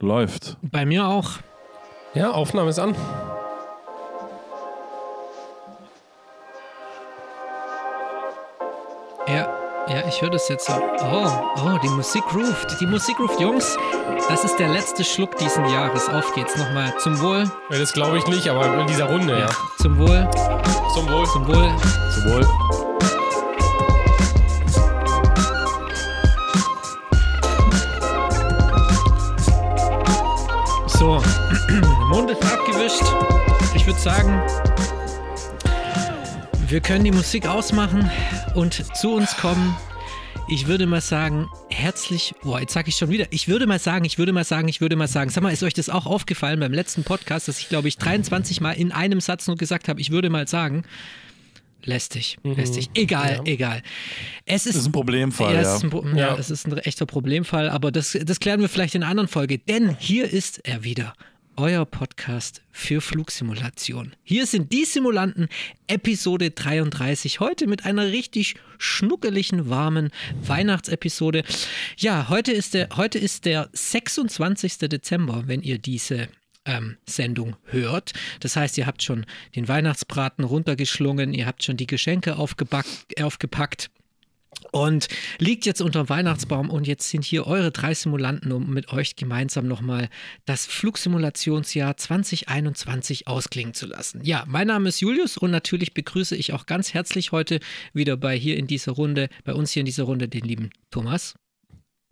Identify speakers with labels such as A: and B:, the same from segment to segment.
A: Läuft.
B: Bei mir auch.
C: Ja, Aufnahme ist an.
B: Ja, ja, ich höre das jetzt so. Oh, oh, die Musik ruft. Die Musik ruft, Jungs. Das ist der letzte Schluck diesen Jahres. Auf geht's nochmal. Zum Wohl.
C: Ja, das glaube ich nicht, aber in dieser Runde, ja.
B: Zum Wohl.
C: Zum Wohl.
B: Zum Wohl.
A: Zum Wohl.
B: Mund ist abgewischt. Ich würde sagen, wir können die Musik ausmachen und zu uns kommen. Ich würde mal sagen, herzlich, boah, jetzt sage ich schon wieder, ich würde mal sagen, ich würde mal sagen, ich würde mal sagen, sag mal, ist euch das auch aufgefallen beim letzten Podcast, dass ich, glaube ich, 23 Mal in einem Satz nur gesagt habe, ich würde mal sagen, lästig, lästig, egal,
C: Ja.
B: egal. Es ist,
A: ist ein Problemfall,
B: ja,
A: ja.
B: es ist ein, Pro- ja,
C: Ja.
B: es ist ein echter Problemfall, aber das, das klären wir vielleicht in einer anderen Folge, denn hier ist er wieder. Euer Podcast für Flugsimulation. Hier sind die Simulanten, Episode 33. Heute mit einer richtig schnuckeligen, warmen Weihnachtsepisode. Ja, heute ist der, heute ist der 26. Dezember, wenn ihr diese ähm, Sendung hört. Das heißt, ihr habt schon den Weihnachtsbraten runtergeschlungen, ihr habt schon die Geschenke aufgepackt und liegt jetzt unter dem Weihnachtsbaum und jetzt sind hier eure drei Simulanten, um mit euch gemeinsam nochmal das Flugsimulationsjahr 2021 ausklingen zu lassen. Ja, mein Name ist Julius und natürlich begrüße ich auch ganz herzlich heute wieder bei hier in dieser Runde, bei uns hier in dieser Runde den lieben Thomas.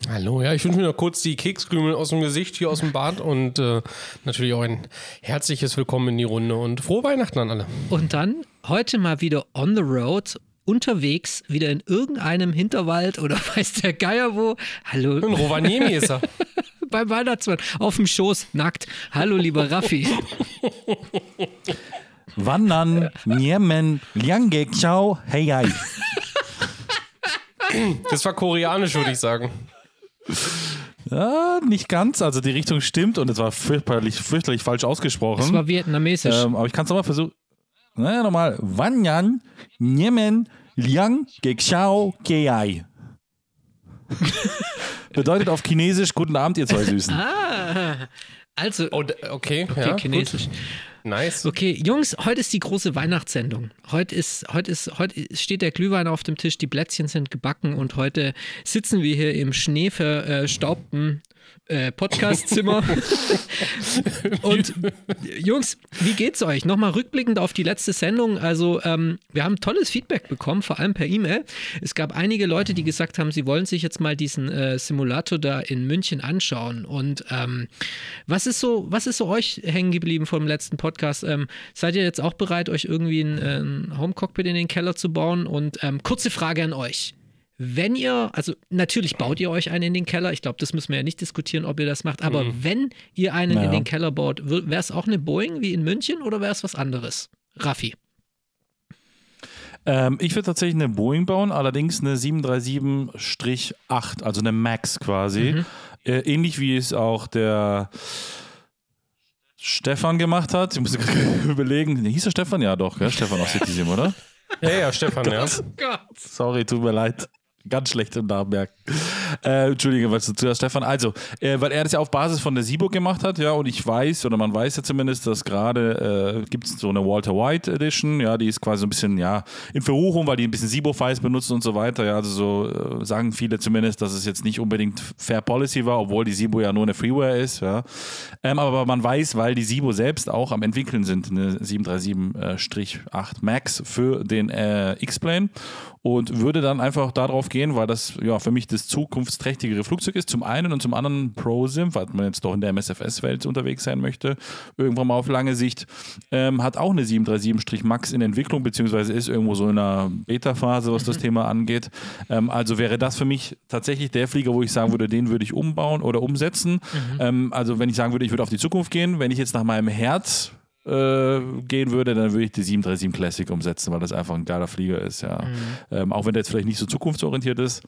C: Hallo, ja, ich wünsche mir noch kurz die Kekskrümel aus dem Gesicht hier aus dem Bad und äh, natürlich auch ein herzliches Willkommen in die Runde und frohe Weihnachten an alle.
B: Und dann heute mal wieder on the road. Unterwegs, wieder in irgendeinem Hinterwald oder weiß der Geier wo. Hallo,
C: In Rovaniemi ist er.
B: beim Weihnachtsmann, auf dem Schoß, nackt. Hallo, lieber Raffi.
A: Wandern, Niemen, Liange, Ciao, Hey, hey.
C: Das war koreanisch, würde ich sagen.
A: Ja, nicht ganz. Also die Richtung stimmt und es war fürchterlich, fürchterlich falsch ausgesprochen.
B: Das war vietnamesisch.
A: ähm, aber ich kann es nochmal versuchen. Naja, nochmal. Wanyan, Niemen, Liang, Gexiao, Keai. Bedeutet auf Chinesisch Guten Abend, ihr zwei Süßen.
B: ah, also,
C: Oh, okay,
B: okay,
C: ja,
B: Chinesisch.
C: Gut. Nice.
B: Okay, Jungs, heute ist die große Weihnachtssendung. Heute ist, heute ist, heute steht der Glühwein auf dem Tisch, die Plätzchen sind gebacken und heute sitzen wir hier im schneeverstaubten äh, Podcastzimmer. und Jungs, wie geht's euch? Nochmal rückblickend auf die letzte Sendung. Also, ähm, wir haben tolles Feedback bekommen, vor allem per E-Mail. Es gab einige Leute, die gesagt haben, sie wollen sich jetzt mal diesen äh, Simulator da in München anschauen. Und ähm, was ist so, was ist so euch hängen geblieben vom letzten Podcast? Ähm, seid ihr jetzt auch bereit, euch irgendwie ein, äh, ein Home-Cockpit in den Keller zu bauen? Und ähm, kurze Frage an euch. Wenn ihr, also natürlich baut ihr euch einen in den Keller, ich glaube, das müssen wir ja nicht diskutieren, ob ihr das macht, aber wenn ihr einen in
A: Naja.
B: den Keller baut, wäre es auch eine Boeing wie in München oder wäre es was anderes? Raffi.
A: Ähm, ich würde tatsächlich eine Boeing bauen, allerdings eine 737-8, also eine Max quasi. Äh, ähnlich wie es auch der Stefan gemacht hat. Ich muss gerade überlegen. Hieß der Stefan? Ja, doch, gell? Stefan aus Citizen, oder?
C: Ja, ja, Stefan, ja.
B: Gott.
A: Sorry, tut mir leid. Ganz schlecht im Namen merken. Äh, Entschuldige, was du zuerst, Stefan. Also, äh, weil er das ja auf Basis von der SIBO gemacht hat, ja, und ich weiß, oder man weiß ja zumindest, dass gerade äh, gibt es so eine Walter White Edition, ja, die ist quasi so ein bisschen, ja, in Verruchung, weil die ein bisschen SIBO-Files benutzen und so weiter, ja, also so äh, sagen viele zumindest, dass es jetzt nicht unbedingt Fair Policy war, obwohl die SIBO ja nur eine Freeware ist, ja. Ähm, aber man weiß, weil die SIBO selbst auch am entwickeln sind, eine 737-8 Max für den äh, X-Plane und würde dann einfach darauf gehen, weil das ja für mich das zukunftsträchtigere Flugzeug ist. Zum einen und zum anderen ProSim, weil man jetzt doch in der MSFS-Welt unterwegs sein möchte, irgendwann mal auf lange Sicht, ähm, hat auch eine 737 Max in Entwicklung, beziehungsweise ist irgendwo so in einer Beta-Phase, was das Thema angeht. Ähm, also wäre das für mich tatsächlich der Flieger, wo ich sagen würde, den würde ich umbauen oder umsetzen. Ähm, also wenn ich sagen würde, ich würde auf die Zukunft gehen, wenn ich jetzt nach meinem Herz äh, gehen würde, dann würde ich die 737 Classic umsetzen, weil das einfach ein geiler Flieger ist, ja. Ähm, auch wenn der jetzt vielleicht nicht so zukunftsorientiert ist.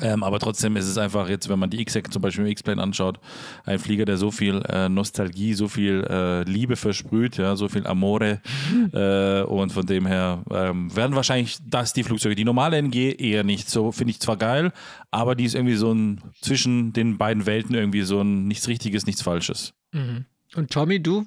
A: Ähm, aber trotzdem ist es einfach jetzt, wenn man die X-Hack zum Beispiel im X-Plane anschaut, ein Flieger, der so viel äh, Nostalgie, so viel äh, Liebe versprüht, ja, so viel Amore. Äh, und von dem her ähm, werden wahrscheinlich das die Flugzeuge. Die normale NG eher nicht. So finde ich zwar geil, aber die ist irgendwie so ein zwischen den beiden Welten irgendwie so ein nichts Richtiges, nichts Falsches.
B: Mhm. Und Tommy, du?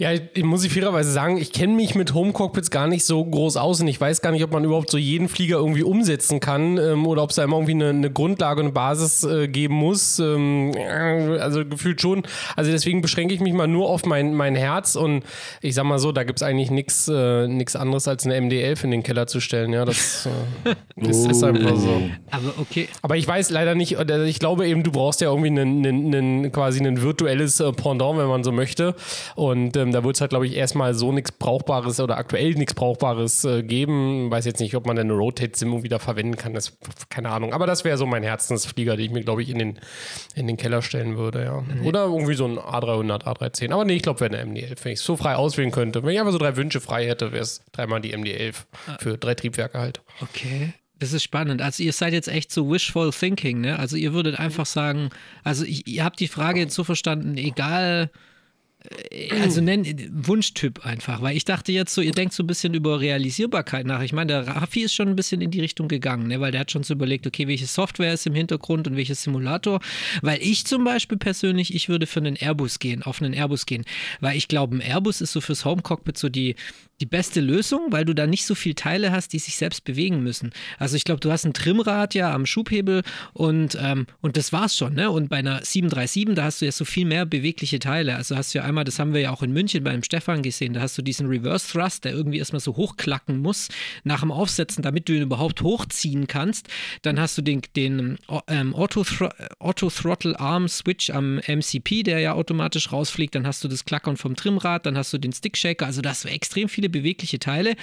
C: Ja, ich muss ich fairerweise sagen, ich kenne mich mit Home Cockpits gar nicht so groß aus und ich weiß gar nicht, ob man überhaupt so jeden Flieger irgendwie umsetzen kann ähm, oder ob es da immer irgendwie eine, eine Grundlage, eine Basis äh, geben muss. Ähm, also gefühlt schon. Also deswegen beschränke ich mich mal nur auf mein, mein Herz und ich sag mal so, da gibt es eigentlich nichts äh, anderes als eine MD11 in den Keller zu stellen. Ja, das, äh, das ist einfach so.
B: Aber okay.
C: Aber ich weiß leider nicht, oder ich glaube eben, du brauchst ja irgendwie einen, einen, einen quasi ein virtuelles äh, Pendant, wenn man so möchte. Und ähm, da wird es halt, glaube ich, erstmal so nichts Brauchbares oder aktuell nichts Brauchbares äh, geben. Weiß jetzt nicht, ob man eine Rotate-Sim wieder verwenden kann. Das, keine Ahnung. Aber das wäre so mein Herzensflieger, den ich mir, glaube ich, in den, in den Keller stellen würde, ja. Mhm. Oder irgendwie so ein A300, A310. Aber nee, ich glaube, wäre eine MD-11. Wenn ich es so frei auswählen könnte. Wenn ich einfach so drei Wünsche frei hätte, wäre es dreimal die MD-11 ah. für drei Triebwerke halt.
B: Okay. Das ist spannend. Also ihr seid jetzt echt so wishful thinking, ne? Also ihr würdet einfach sagen, also ich, ihr habt die Frage jetzt so verstanden, egal also nenn Wunschtyp einfach, weil ich dachte jetzt so, ihr denkt so ein bisschen über Realisierbarkeit nach. Ich meine, der Raffi ist schon ein bisschen in die Richtung gegangen, ne? weil der hat schon so überlegt, okay, welche Software ist im Hintergrund und welches Simulator. Weil ich zum Beispiel persönlich, ich würde für einen Airbus gehen, auf einen Airbus gehen, weil ich glaube, ein Airbus ist so fürs Homecockpit so die, die beste Lösung, weil du da nicht so viele Teile hast, die sich selbst bewegen müssen. Also ich glaube, du hast ein Trimrad ja am Schubhebel und, ähm, und das war's schon. Ne? Und bei einer 737, da hast du ja so viel mehr bewegliche Teile. Also hast du ja einmal, das haben wir ja auch in München beim Stefan gesehen, da hast du diesen Reverse Thrust, der irgendwie erstmal so hochklacken muss nach dem Aufsetzen, damit du ihn überhaupt hochziehen kannst. Dann hast du den, den ähm, Auto-Throttle Arm Switch am MCP, der ja automatisch rausfliegt. Dann hast du das Klackern vom Trimrad, dann hast du den Stickshaker. Also das wäre extrem viele bewegliche Teile.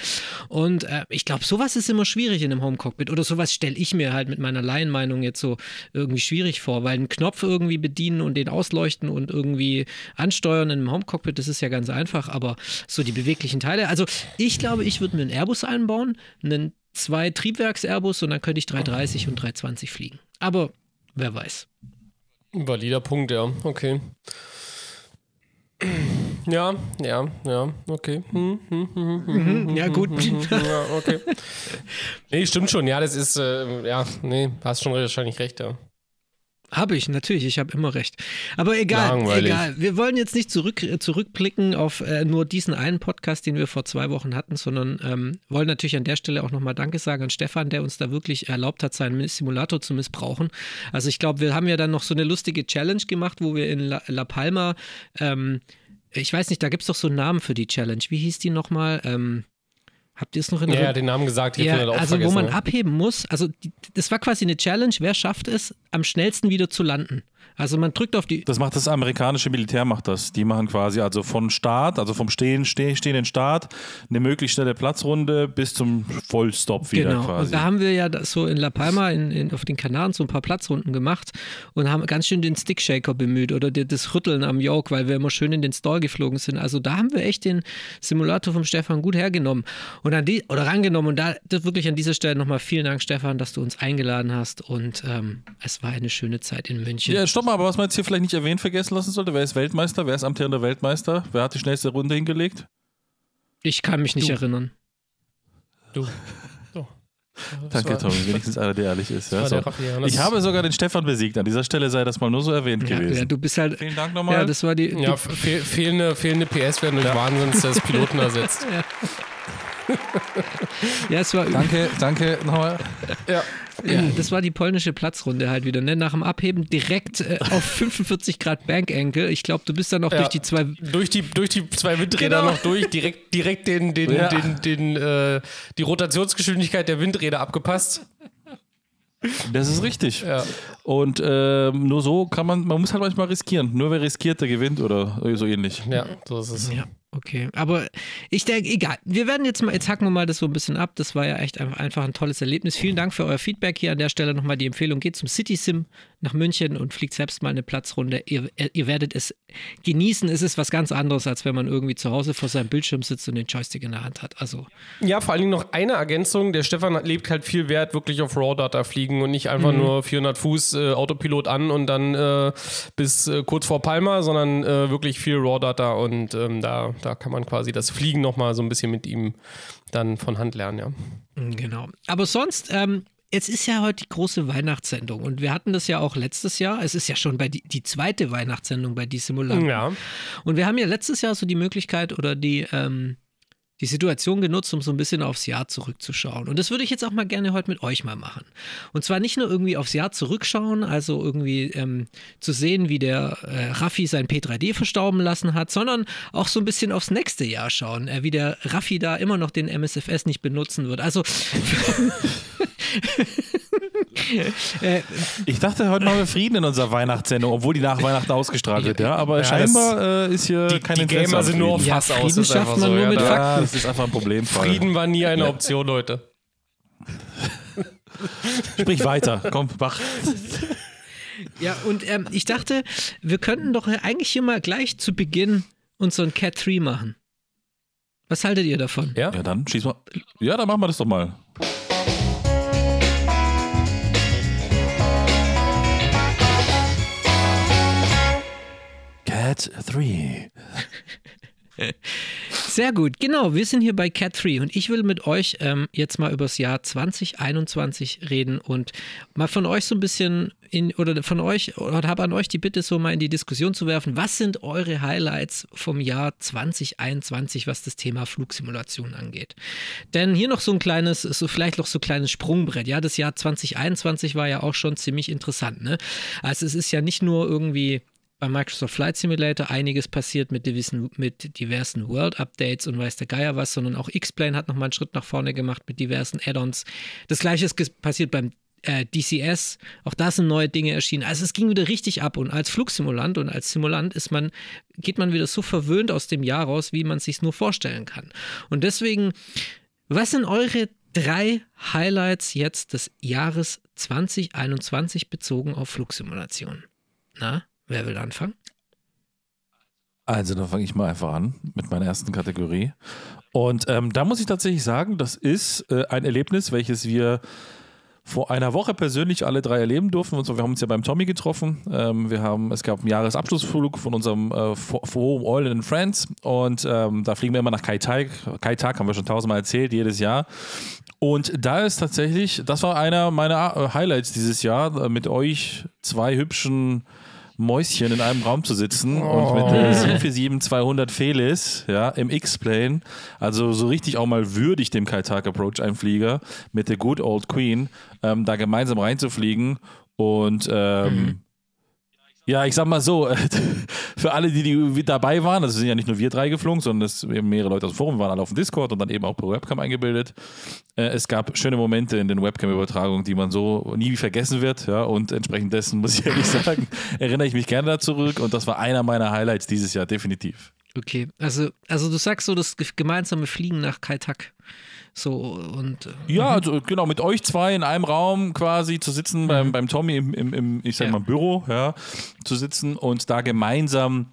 B: Und äh, ich glaube, sowas ist immer schwierig in einem Home-Cockpit. Oder sowas stelle ich mir halt mit meiner Laienmeinung jetzt so irgendwie schwierig vor, weil einen Knopf irgendwie bedienen und den ausleuchten und irgendwie ansteuern in einem Home-Cockpit, das ist ja ganz einfach, aber so die beweglichen Teile. Also ich glaube, ich würde mir einen Airbus einbauen, einen zwei Triebwerks-Airbus und dann könnte ich 330 und 320 fliegen. Aber wer weiß.
C: Valider Punkt, ja. Okay. Ja, ja, ja, okay. Hm, hm,
B: hm, ja, gut.
C: ja, okay. Nee, stimmt schon. Ja, das ist, äh, ja, nee, hast schon wahrscheinlich recht, ja.
B: Habe ich, natürlich, ich habe immer recht. Aber egal, Langweilig. egal. Wir wollen jetzt nicht zurück, zurückblicken auf äh, nur diesen einen Podcast, den wir vor zwei Wochen hatten, sondern ähm, wollen natürlich an der Stelle auch nochmal Danke sagen an Stefan, der uns da wirklich erlaubt hat, seinen Simulator zu missbrauchen. Also ich glaube, wir haben ja dann noch so eine lustige Challenge gemacht, wo wir in La, La Palma, ähm, ich weiß nicht, da gibt es doch so einen Namen für die Challenge. Wie hieß die nochmal? Ähm, Habt ihr es noch in
C: der Ja, ja den Namen gesagt.
B: Ja, also wo man abheben muss. Also die, das war quasi eine Challenge. Wer schafft es, am schnellsten wieder zu landen? Also man drückt auf die.
A: Das macht das amerikanische Militär, macht das. Die machen quasi also von Start, also vom Stehen, steh, stehenden Start, eine möglichst schnelle Platzrunde bis zum Vollstop wieder
B: genau.
A: quasi.
B: Und da haben wir ja so in La Palma in, in, auf den Kanaren so ein paar Platzrunden gemacht und haben ganz schön den Stickshaker bemüht oder die, das Rütteln am Yoke, weil wir immer schön in den Stall geflogen sind. Also da haben wir echt den Simulator vom Stefan gut hergenommen und an die, oder rangenommen. Und da wirklich an dieser Stelle nochmal vielen Dank, Stefan, dass du uns eingeladen hast und ähm, es war eine schöne Zeit in München.
A: Ja, stopp mal, aber was man jetzt hier vielleicht nicht erwähnt vergessen lassen sollte, wer ist Weltmeister? Wer ist amtierender Weltmeister? Wer hat die schnellste Runde hingelegt?
B: Ich kann mich nicht du. erinnern.
C: Du.
A: So. Danke, Tommy. Wenigstens einer, der ehrlich ist. Ja, so. Ich habe sogar den Stefan besiegt. An dieser Stelle sei das mal nur so erwähnt
B: ja,
A: gewesen.
B: Ja, du bist halt.
A: Vielen Dank nochmal.
B: Ja, das war die.
C: Ja, fehl, fehlende, fehlende PS werden durch ja. Wahnsinns des Piloten ersetzt. Ja.
B: ja, es war.
A: Danke, danke nochmal.
B: Ja. Ja, das war die polnische Platzrunde halt wieder. Ne? Nach dem Abheben direkt äh, auf 45 Grad Bankangle. Ich glaube, du bist dann noch ja, durch die zwei.
C: Durch die, durch die zwei Windräder genau. noch durch, direkt, direkt den, den, ja. den, den, äh, die Rotationsgeschwindigkeit der Windräder abgepasst.
A: Das ist richtig.
C: Ja.
A: Und ähm, nur so kann man, man muss halt manchmal riskieren. Nur wer riskiert, der gewinnt oder so ähnlich.
C: Ja, so ist es.
B: Ja. Okay, aber ich denke, egal. Wir werden jetzt mal, jetzt hacken wir mal das so ein bisschen ab. Das war ja echt einfach ein tolles Erlebnis. Vielen Dank für euer Feedback hier an der Stelle nochmal die Empfehlung. Geht zum City Sim nach München und fliegt selbst mal eine Platzrunde. Ihr, ihr werdet es genießen. Es ist was ganz anderes, als wenn man irgendwie zu Hause vor seinem Bildschirm sitzt und den Joystick in der Hand hat. Also
C: Ja, vor allen Dingen noch eine Ergänzung. Der Stefan legt halt viel Wert wirklich auf RAW-Data fliegen und nicht einfach nur 400 Fuß äh, Autopilot an und dann äh, bis äh, kurz vor Palma, sondern äh, wirklich viel RAW-Data und ähm, da, da kann man quasi das Fliegen nochmal so ein bisschen mit ihm dann von Hand lernen, ja.
B: Genau. Aber sonst, ähm, Jetzt ist ja heute die große Weihnachtssendung und wir hatten das ja auch letztes Jahr. Es ist ja schon bei die, die zweite Weihnachtssendung bei Die Simulanten.
C: Ja.
B: Und wir haben ja letztes Jahr so die Möglichkeit oder die, ähm, die Situation genutzt, um so ein bisschen aufs Jahr zurückzuschauen. Und das würde ich jetzt auch mal gerne heute mit euch mal machen. Und zwar nicht nur irgendwie aufs Jahr zurückschauen, also irgendwie ähm, zu sehen, wie der äh, Raffi sein P3D verstauben lassen hat, sondern auch so ein bisschen aufs nächste Jahr schauen, äh, wie der Raffi da immer noch den MSFS nicht benutzen wird. Also
A: Äh, ich dachte, heute machen wir Frieden in unserer Weihnachtssendung, obwohl die nach Weihnachten ausgestrahlt wird, ja. Aber
C: Ja,
A: scheinbar äh, ist hier
C: Die,
A: kein
C: die Gamer sind nur auf
A: Frieden.
B: Ja,
C: Fass aus.
B: Frieden schafft man
C: so,
B: nur
C: ja,
B: mit Fakten.
A: Das ist einfach ein Problemfall.
C: Frieden war nie eine Option, Leute.
A: Sprich weiter. Komm, mach.
B: Ja, und ähm, ich dachte, wir könnten doch eigentlich hier mal gleich zu Beginn unseren Cat 3 machen. Was haltet ihr davon?
C: Ja?
A: Ja, dann schieß mal. Ja, dann machen wir das doch mal. Cat 3.
B: Sehr gut, genau. Wir sind hier bei Cat 3 und ich will mit euch ähm, jetzt mal übers Jahr 2021 reden und mal von euch so ein bisschen in, oder von euch, oder habe an euch die Bitte, so mal in die Diskussion zu werfen. Was sind eure Highlights vom Jahr 2021, was das Thema Flugsimulation angeht? Denn hier noch so ein kleines, so vielleicht noch so ein kleines Sprungbrett. Ja, das Jahr 2021 war ja auch schon ziemlich interessant. Ne? Also es ist ja nicht nur irgendwie bei Microsoft Flight Simulator einiges passiert mit diversen, mit diversen World-Updates und weiß der Geier was, sondern auch X-Plane hat nochmal einen Schritt nach vorne gemacht mit diversen Add-ons. Das gleiche ist passiert beim äh, DCS, auch da sind neue Dinge erschienen. Also es ging wieder richtig ab und als Flugsimulant und als Simulant ist man, geht man wieder so verwöhnt aus dem Jahr raus, wie man sich nur vorstellen kann. Und deswegen, was sind eure drei Highlights jetzt des Jahres 2021 bezogen auf Flugsimulation? Na, wer will anfangen?
A: Also, dann fange ich mal einfach an mit meiner ersten Kategorie. Und ähm, da muss ich tatsächlich sagen, das ist äh, ein Erlebnis, welches wir vor einer Woche persönlich alle drei erleben durften. Und zwar, wir haben uns ja beim Tommy getroffen. Ähm, wir haben, es gab einen Jahresabschlussflug von unserem äh, Fo- Forum All in Friends. Und ähm, da fliegen wir immer nach Kai Tak. Kai Tak haben wir schon tausendmal erzählt, jedes Jahr. Und da ist tatsächlich, das war einer meiner äh, Highlights dieses Jahr, äh, mit euch zwei hübschen Mäuschen in einem Raum zu sitzen und mit der 747-200 Felis ja, im X-Plane, also so richtig auch mal würdig dem Kai-Tak Approach ein Flieger mit der Good Old Queen, ähm, da gemeinsam reinzufliegen und ähm, ja, ich sag mal so, für alle, die, die dabei waren, das sind ja nicht nur wir drei geflogen, sondern es haben mehrere Leute aus dem Forum, waren alle auf dem Discord und dann eben auch per Webcam eingebildet. Äh, Es gab schöne Momente in den Webcam-Übertragungen, die man so nie vergessen wird. Ja, und entsprechend dessen muss ich ehrlich sagen, erinnere ich mich gerne da zurück und das war einer meiner Highlights dieses Jahr, definitiv.
B: Okay, also, also du sagst so das ge- gemeinsame Fliegen nach Kaltak. So und äh,
A: Ja, also genau, mit euch zwei in einem Raum quasi zu sitzen, beim, beim Tommy im, im, im ich sag
B: Ja.
A: mal, Büro, ja, zu sitzen und da gemeinsam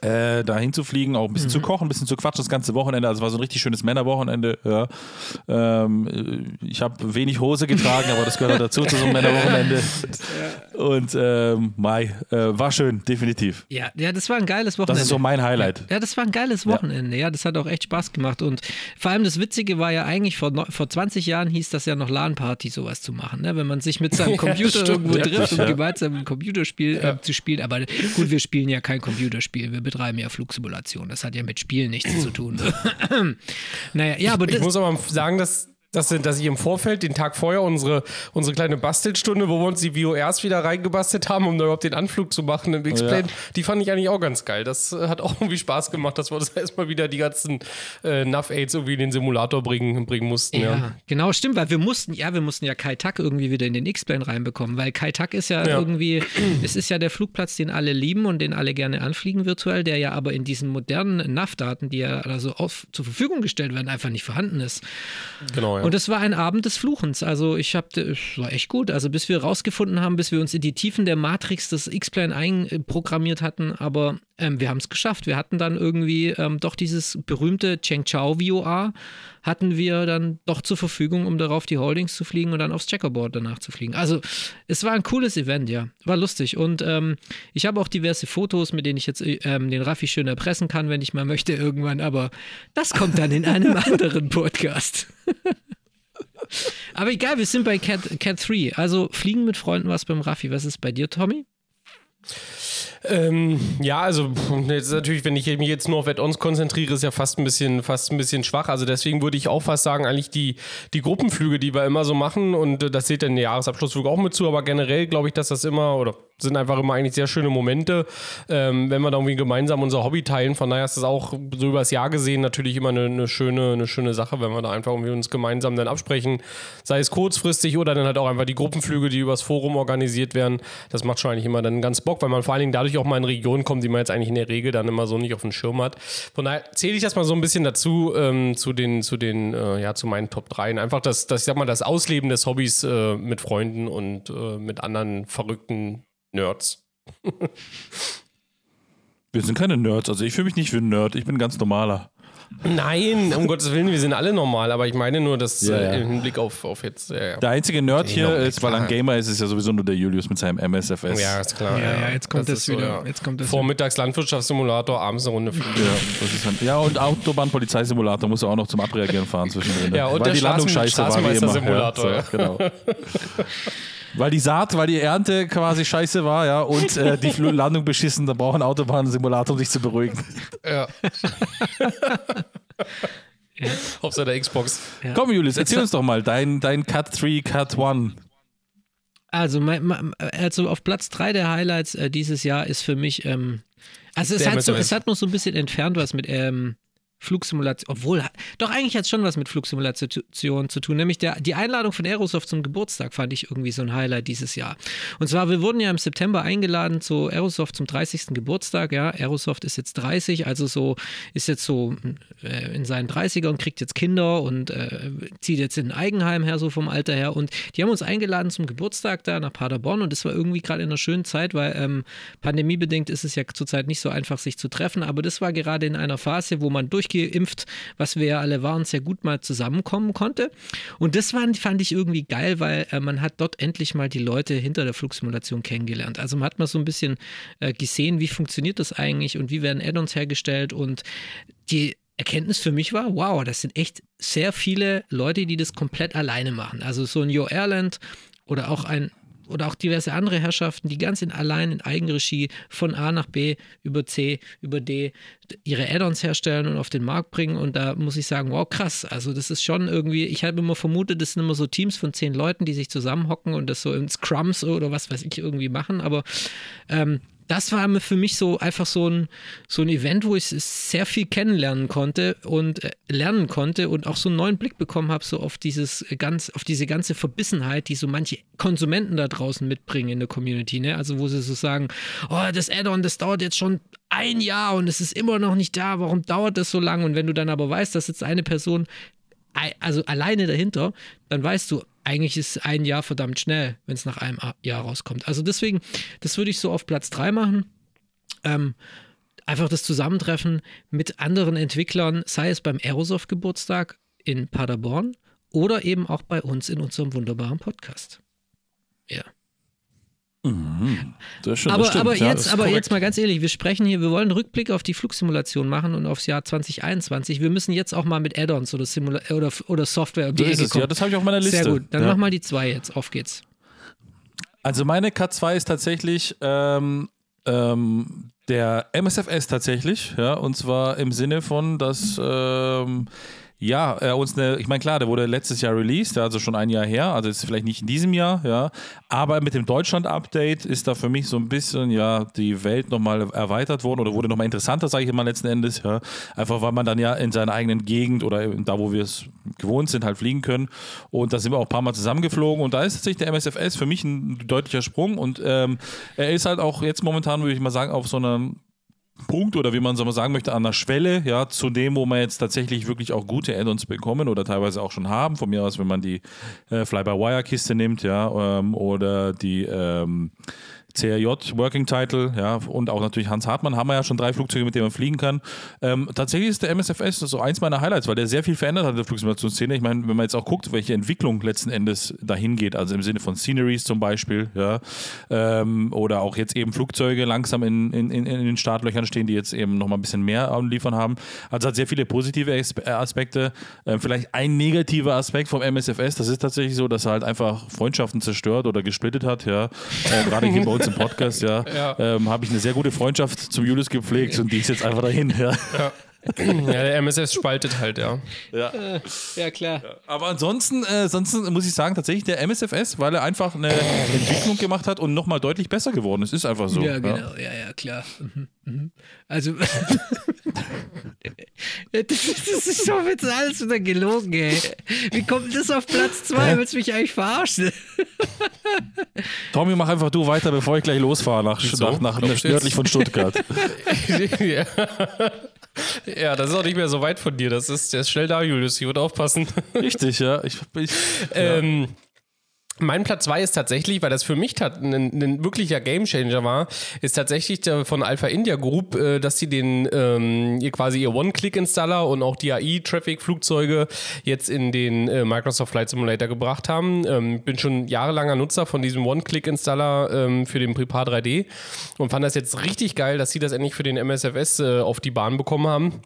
A: äh, dahin zu fliegen, auch ein bisschen zu kochen, ein bisschen zu quatschen das ganze Wochenende. Also es war so ein richtig schönes Männerwochenende. Ja. Ähm, äh, ich habe wenig Hose getragen, aber das gehört dazu zu so einem Männerwochenende. Und ähm, Mai, äh, war schön, definitiv.
B: ja, ja, das war ein geiles Wochenende.
A: Das ist so mein Highlight.
B: Ja, das war ein geiles Wochenende. Ja. das hat auch echt Spaß gemacht. Und vor allem das Witzige war ja eigentlich, vor, vor 20 Jahren hieß das ja noch LAN-Party, sowas zu machen. Ne? Wenn man sich mit seinem Computer
C: stimmt,
B: irgendwo trifft, um
A: ja.
B: gemeinsam ein Computerspiel äh, zu spielen. Aber gut, wir spielen ja kein Computerspiel. Wir betreiben ja Flugsimulation. Das hat ja mit Spielen nichts zu tun. naja, ja, aber
C: Ich
B: das,
C: muss aber sagen, dass, dass, dass ich im Vorfeld, den Tag vorher, unsere, unsere kleine Bastelstunde, wo wir uns die VORs wieder reingebastelt haben, um da überhaupt den Anflug zu machen im X-Plane, die fand ich eigentlich auch ganz geil. Das äh, hat auch irgendwie Spaß gemacht, dass wir das erstmal wieder die ganzen äh, Nav-Aids irgendwie in den Simulator bringen, bringen mussten.
B: Ja,
C: Ja.
B: genau, stimmt, weil wir mussten, ja, wir mussten ja Kai Tak irgendwie wieder in den X-Plane reinbekommen, weil Kai Tak ist ja,
C: Ja.
B: irgendwie, es ist ja der Flugplatz, den alle lieben und den alle gerne anfliegen virtuell, der ja aber in diesen modernen NAV-Daten, die ja also auf, zur Verfügung gestellt werden, einfach nicht vorhanden ist.
C: Genau, ja.
B: Und es war ein Abend des Fluchens. Also ich habe, es war echt gut. Also bis wir rausgefunden haben, bis wir uns in die Tiefen der Matrix des X-Plane einprogrammiert hatten, aber ähm, wir haben es geschafft. Wir hatten dann irgendwie ähm, doch dieses berühmte Cheng Chao VOA hatten wir dann doch zur Verfügung, um darauf die Holdings zu fliegen und dann aufs Checkerboard danach zu fliegen. Also es war ein cooles Event, ja. War lustig. Und ähm, ich habe auch diverse Fotos, mit denen ich jetzt ähm, den Raffi schön erpressen kann, wenn ich mal möchte irgendwann. Aber das kommt dann in einem anderen Podcast. Aber egal, wir sind bei Cat, Cat 3. Also fliegen mit Freunden was beim Raffi. Was ist bei dir, Tommy?
C: Ähm, ja, also jetzt natürlich, wenn ich mich jetzt nur auf Add-ons konzentriere, ist ja fast ein bisschen, fast ein bisschen schwach. Also deswegen würde ich auch fast sagen, eigentlich die, die Gruppenflüge, die wir immer so machen, und äh, das ihr in der Jahresabschlussflug auch mit zu, aber generell glaube ich, dass das immer, oder sind einfach immer eigentlich sehr schöne Momente, ähm, wenn wir da irgendwie gemeinsam unser Hobby teilen. Von daher ist das auch so übers Jahr gesehen natürlich immer eine, eine, schöne, eine schöne Sache, wenn wir da einfach irgendwie uns gemeinsam dann absprechen, sei es kurzfristig oder dann halt auch einfach die Gruppenflüge, die übers Forum organisiert werden. Das macht schon eigentlich immer dann ganz Bock, weil man vor allen Dingen dadurch auch mal in Regionen kommt, die man jetzt eigentlich in der Regel dann immer so nicht auf dem Schirm hat. Von daher zähle ich das mal so ein bisschen dazu, ähm, zu den, zu den, äh, ja, zu meinen Top 3. Einfach das, das, ich sag mal, das Ausleben des Hobbys äh, mit Freunden und äh, mit anderen verrückten Nerds.
A: Wir sind keine Nerds, also ich fühle mich nicht wie ein Nerd, ich bin ganz normaler.
C: Nein, um Gottes Willen, wir sind alle normal, aber ich meine nur, dass
A: Ja, ja.
C: äh, im Hinblick auf, auf jetzt. Ja, ja.
A: Der einzige Nerd hier
C: Ja,
A: ist, weil er ein. Gamer ist, ist ja sowieso nur der Julius mit seinem MSFS.
C: Ja, ist klar.
B: Ja, ja, jetzt kommt das
C: so,
B: wieder.
C: ja.
B: Jetzt kommt das
C: Vormittags Landwirtschaftssimulator, abends eine Runde fliegen.
A: Ja, das ja, und Autobahn-Polizeisimulator muss er auch noch zum Abreagieren fahren zwischendrin. ne?
C: Ja, und
A: weil
C: der
A: die Landung scheiße war wie immer.
C: Straßenmeister-Simulator,
A: Ja,
C: ja.
A: so, genau. Weil die Saat, weil die Ernte quasi scheiße war, ja, und äh, die Fl- Landung beschissen, da braucht ein Autobahn-Simulator, um sich zu beruhigen.
C: Ja. Auf seiner Xbox.
B: Ja.
A: Komm, Julius, erzähl uns doch mal dein, dein Cut 3, Cut 1.
B: Also, mein, mein, also auf Platz 3 der Highlights äh, dieses Jahr ist für mich, ähm, also es hat, so, es hat noch so ein bisschen entfernt was mit ähm, Flugsimulation, obwohl, doch eigentlich hat es schon was mit Flugsimulation zu tun, nämlich der, die Einladung von Aerosoft zum Geburtstag fand ich irgendwie so ein Highlight dieses Jahr. Und zwar, wir wurden ja im September eingeladen zu Aerosoft zum 30. Geburtstag, ja, Aerosoft ist jetzt 30, also so, ist jetzt so äh, in seinen 30ern, kriegt jetzt Kinder und äh, zieht jetzt in ein Eigenheim her, so vom Alter her und die haben uns eingeladen zum Geburtstag da nach Paderborn und das war irgendwie gerade in einer schönen Zeit, weil ähm, pandemiebedingt ist es ja zurzeit nicht so einfach, sich zu treffen, aber das war gerade in einer Phase, wo man durchgeimpft, was wir ja alle waren, sehr gut mal zusammenkommen konnte. Und das war, fand ich irgendwie geil, weil äh, man hat dort endlich mal die Leute hinter der Flugsimulation kennengelernt. Also man hat mal so ein bisschen äh, gesehen, wie funktioniert das eigentlich und wie werden Add-ons hergestellt und die Erkenntnis für mich war, wow, das sind echt sehr viele Leute, die das komplett alleine machen. Also so ein Joe Erland oder auch ein oder auch diverse andere Herrschaften, die ganz in allein in Eigenregie von A nach B über C über D ihre Add-ons herstellen und auf den Markt bringen. Und da muss ich sagen, wow, krass. Also das ist schon irgendwie, ich habe immer vermutet, das sind immer so Teams von zehn Leuten, die sich zusammenhocken und das so in Scrums oder was weiß ich irgendwie machen. Aber ähm, das war für mich so einfach so ein, so ein Event, wo ich sehr viel kennenlernen konnte und äh, lernen konnte und auch so einen neuen Blick bekommen habe, so auf dieses ganz, auf diese ganze Verbissenheit, die so manche Konsumenten da draußen mitbringen in der Community, ne? Also wo sie so sagen, oh, das Add-on, das dauert jetzt schon ein Jahr und es ist immer noch nicht da, warum dauert das so lange? Und wenn du dann aber weißt, dass jetzt eine Person also alleine dahinter, dann weißt du, eigentlich ist ein Jahr verdammt schnell, wenn es nach einem Jahr rauskommt. Also deswegen, das würde ich so auf Platz 3 machen. Ähm, einfach das Zusammentreffen mit anderen Entwicklern, sei es beim Aerosoft-Geburtstag in Paderborn oder eben auch bei uns in unserem wunderbaren Podcast. Ja.
A: Das stimmt,
B: aber
A: das stimmt.
B: aber,
A: ja,
B: jetzt,
A: ist
B: aber jetzt mal ganz ehrlich, wir sprechen hier, wir wollen einen Rückblick auf die Flugsimulation machen und aufs Jahr 2021. Wir müssen jetzt auch mal mit Add-ons oder, Simula oder, oder Software die
A: So ist es,
B: kommen.
A: ja, das habe ich auf meiner Liste.
B: Sehr gut, dann
A: ja.
B: mach mal die zwei jetzt, auf geht's.
A: Also meine Cut 2 ist tatsächlich ähm, ähm, der MSFS tatsächlich, ja, und zwar im Sinne von, dass ähm, ja, er uns eine, ich meine, klar, der wurde letztes Jahr released, also schon ein Jahr her, also ist vielleicht nicht in diesem Jahr, ja, aber mit dem Deutschland-Update ist da für mich so ein bisschen, ja, die Welt nochmal erweitert worden oder wurde nochmal interessanter, sage ich mal letzten Endes, ja, einfach weil man dann ja in seiner eigenen Gegend oder da, wo wir es gewohnt sind, halt fliegen können. Und da sind wir auch ein paar Mal zusammengeflogen und da ist tatsächlich der MSFS für mich ein deutlicher Sprung und ähm, er ist halt auch jetzt momentan, würde ich mal sagen, auf so einer Punkt oder wie man so mal sagen möchte, an der Schwelle, ja, zu dem, wo man jetzt tatsächlich wirklich auch gute Add-ons bekommen oder teilweise auch schon haben. Von mir aus, wenn man die äh, Fly-by-Wire-Kiste nimmt, ja, ähm, oder die ähm, CRJ Working Title, ja, und auch natürlich Hans Hartmann haben wir ja schon drei Flugzeuge, mit denen man fliegen kann. Ähm, tatsächlich ist der MSFS so eins meiner Highlights, weil der sehr viel verändert hat in der Flugsimulationsszene. Ich meine, wenn man jetzt auch guckt, welche Entwicklung letzten Endes dahin geht, also im Sinne von Sceneries zum Beispiel, ja, ähm, oder auch jetzt eben Flugzeuge langsam in, in, in, den Startlöchern stehen, die jetzt eben nochmal ein bisschen mehr liefern haben. Also hat sehr viele positive äh, Aspekte. Ähm, vielleicht ein negativer Aspekt vom MSFS, das ist tatsächlich so, dass er halt einfach Freundschaften zerstört oder gesplittet hat, ja. Äh, Gerade hier bei uns im Podcast, ja, ja. Ähm, habe ich eine sehr gute Freundschaft zum Julius gepflegt und die ist jetzt einfach dahin, ja.
C: ja. Ja, der MSS spaltet halt, ja.
B: Ja, äh, ja klar.
A: Ja. Aber ansonsten, äh, ansonsten muss ich sagen, tatsächlich der MSFS, weil er einfach eine Entwicklung gemacht hat und nochmal deutlich besser geworden ist. Ist einfach so.
B: Ja, genau, ja, ja, klar. Mhm. Mhm. Also, das, ist, das ist doch jetzt alles wieder gelogen, ey. Wie kommt das auf Platz 2? Willst du mich eigentlich verarschen?
A: Tommy, mach einfach du weiter, bevor ich gleich losfahre nach, nach, nach nördlich von Stuttgart.
C: ja. Ja, das ist auch nicht mehr so weit von dir. Das ist, der ist schnell da, Julius. Ich würde aufpassen.
A: Richtig, ja. Ich, ich,
C: ähm, mein Platz 2 ist tatsächlich, weil das für mich ein, ein wirklicher Gamechanger war, ist tatsächlich von Alpha India Group, äh, dass sie den ähm, quasi ihr One-Click-Installer und auch die AI-Traffic-Flugzeuge jetzt in den äh, Microsoft Flight Simulator gebracht haben. Ähm, bin schon jahrelanger Nutzer von diesem One-Click-Installer ähm, für den Prepar 3D und fand das jetzt richtig geil, dass sie das endlich für den MSFS äh, auf die Bahn bekommen haben.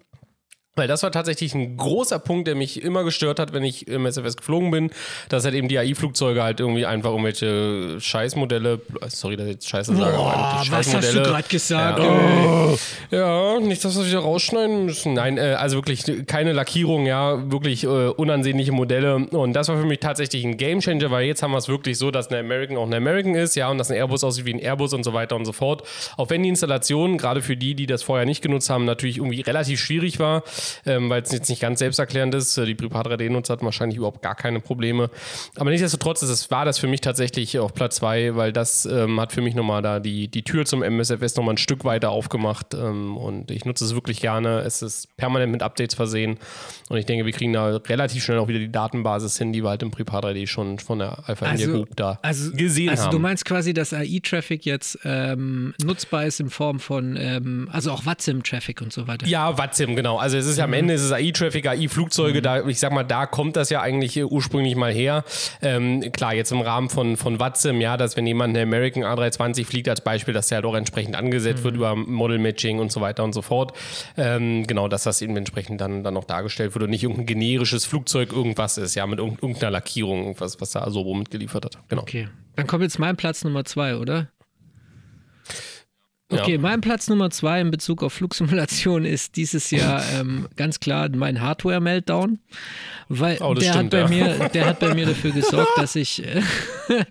C: Weil das war tatsächlich ein großer Punkt, der mich immer gestört hat, wenn ich im SFS geflogen bin, dass halt eben die AI-Flugzeuge halt irgendwie einfach irgendwelche Scheißmodelle, sorry, dass ich jetzt Scheiße sage,
B: Boah, aber was hast du gerade gesagt?
C: Ja. Oh. ja, nicht, dass wir wieder rausschneiden müssen. Nein, äh, also wirklich keine Lackierung, ja, wirklich äh, unansehnliche Modelle. Und das war für mich tatsächlich ein Gamechanger, weil jetzt haben wir es wirklich so, dass eine American auch eine American ist, ja, und dass ein Airbus aussieht wie ein Airbus und so weiter und so fort. Auch wenn die Installation, gerade für die, die das vorher nicht genutzt haben, natürlich irgendwie relativ schwierig war ähm, weil es jetzt nicht ganz selbsterklärend ist. Die Prepar 3D-Nutzer hatten wahrscheinlich überhaupt gar keine Probleme. Aber nichtsdestotrotz ist es, war das für mich tatsächlich auf Platz 2, weil das ähm, hat für mich nochmal da die, die Tür zum MSFS nochmal ein Stück weiter aufgemacht. Ähm, und ich nutze es wirklich gerne. Es ist permanent mit Updates versehen. Und ich denke, wir kriegen da relativ schnell auch wieder die Datenbasis hin, die wir halt im Prepar 3D schon von der Alpha also, India Group da
B: also,
C: gesehen
B: also
C: haben.
B: Also du meinst quasi, dass AI-Traffic jetzt ähm, nutzbar ist in Form von, ähm, also auch WATSIM-Traffic und so weiter?
C: Ja, WATSIM, genau. Also es ist ja am. Ende ist es AI-Traffic, AI-Flugzeuge, mhm. da, ich sag mal, da kommt das ja eigentlich ursprünglich mal her. Ähm, klar, jetzt im Rahmen von, von WATSIM, ja, dass wenn jemand eine American A320 fliegt als Beispiel, dass der halt auch entsprechend angesetzt mhm. wird über Model-Matching und so weiter und so fort. Ähm, genau, dass das eben entsprechend dann, dann auch dargestellt wird und nicht irgendein generisches Flugzeug irgendwas ist, ja, mit irgendeiner Lackierung, irgendwas, was da Asobo mitgeliefert hat. Genau.
B: Okay. Dann kommt jetzt mein Platz Nummer zwei, oder? Okay, ja. mein Platz Nummer zwei in Bezug auf Flugsimulation ist dieses Jahr ähm, ganz klar mein Hardware-Meltdown, weil oh, der, stimmt, hat bei ja. mir, der hat bei mir dafür gesorgt, dass ich, äh,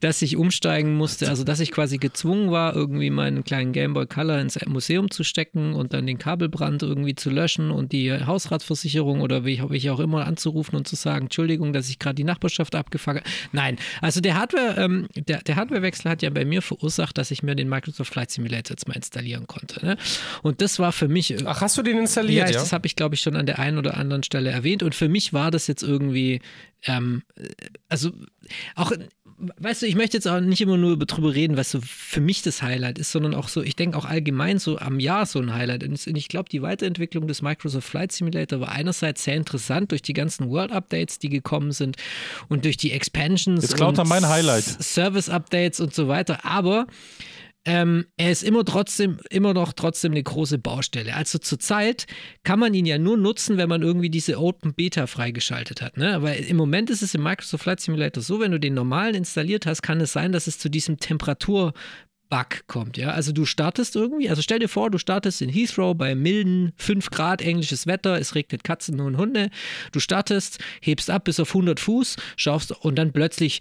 B: dass ich umsteigen musste, also dass ich quasi gezwungen war, irgendwie meinen kleinen Gameboy Color ins Museum zu stecken und dann den Kabelbrand irgendwie zu löschen und die Hausratversicherung oder wie ich, auch immer anzurufen und zu sagen, Entschuldigung, dass ich gerade die Nachbarschaft abgefangen habe. Nein, also der Hardware, ähm, der, der Hardwarewechsel hat ja bei mir verursacht, dass ich mir den Microsoft Flight Simulator jetzt mal installieren konnte. Ne? Und das war für mich.
C: Ach, hast du den installiert?
B: Ja, das habe ich, glaube ich, schon an der einen oder anderen Stelle erwähnt. Und für mich war das jetzt irgendwie, ähm, also auch weißt du, ich möchte jetzt auch nicht immer nur darüber reden, was so für mich das Highlight ist, sondern auch so, ich denke auch allgemein so am Jahr so ein Highlight. Und ich glaube, die Weiterentwicklung des Microsoft Flight Simulator war einerseits sehr interessant durch die ganzen World-Updates, die gekommen sind und durch die Expansions
A: jetzt und mein Highlight.
B: Service-Updates und so weiter. Aber ähm, er ist immer trotzdem, immer noch trotzdem eine große Baustelle. Also zurzeit kann man ihn ja nur nutzen, wenn man irgendwie diese Open Beta freigeschaltet hat. Ne? Aber im Moment ist es im Microsoft Flight Simulator so, wenn du den normalen installiert hast, kann es sein, dass es zu diesem Temperatur Bug kommt, ja. Also du startest irgendwie, also stell dir vor, du startest in Heathrow bei milden 5 Grad englisches Wetter, es regnet Katzen und Hunde. Du startest, hebst ab bis auf 100 Fuß, schaust und dann plötzlich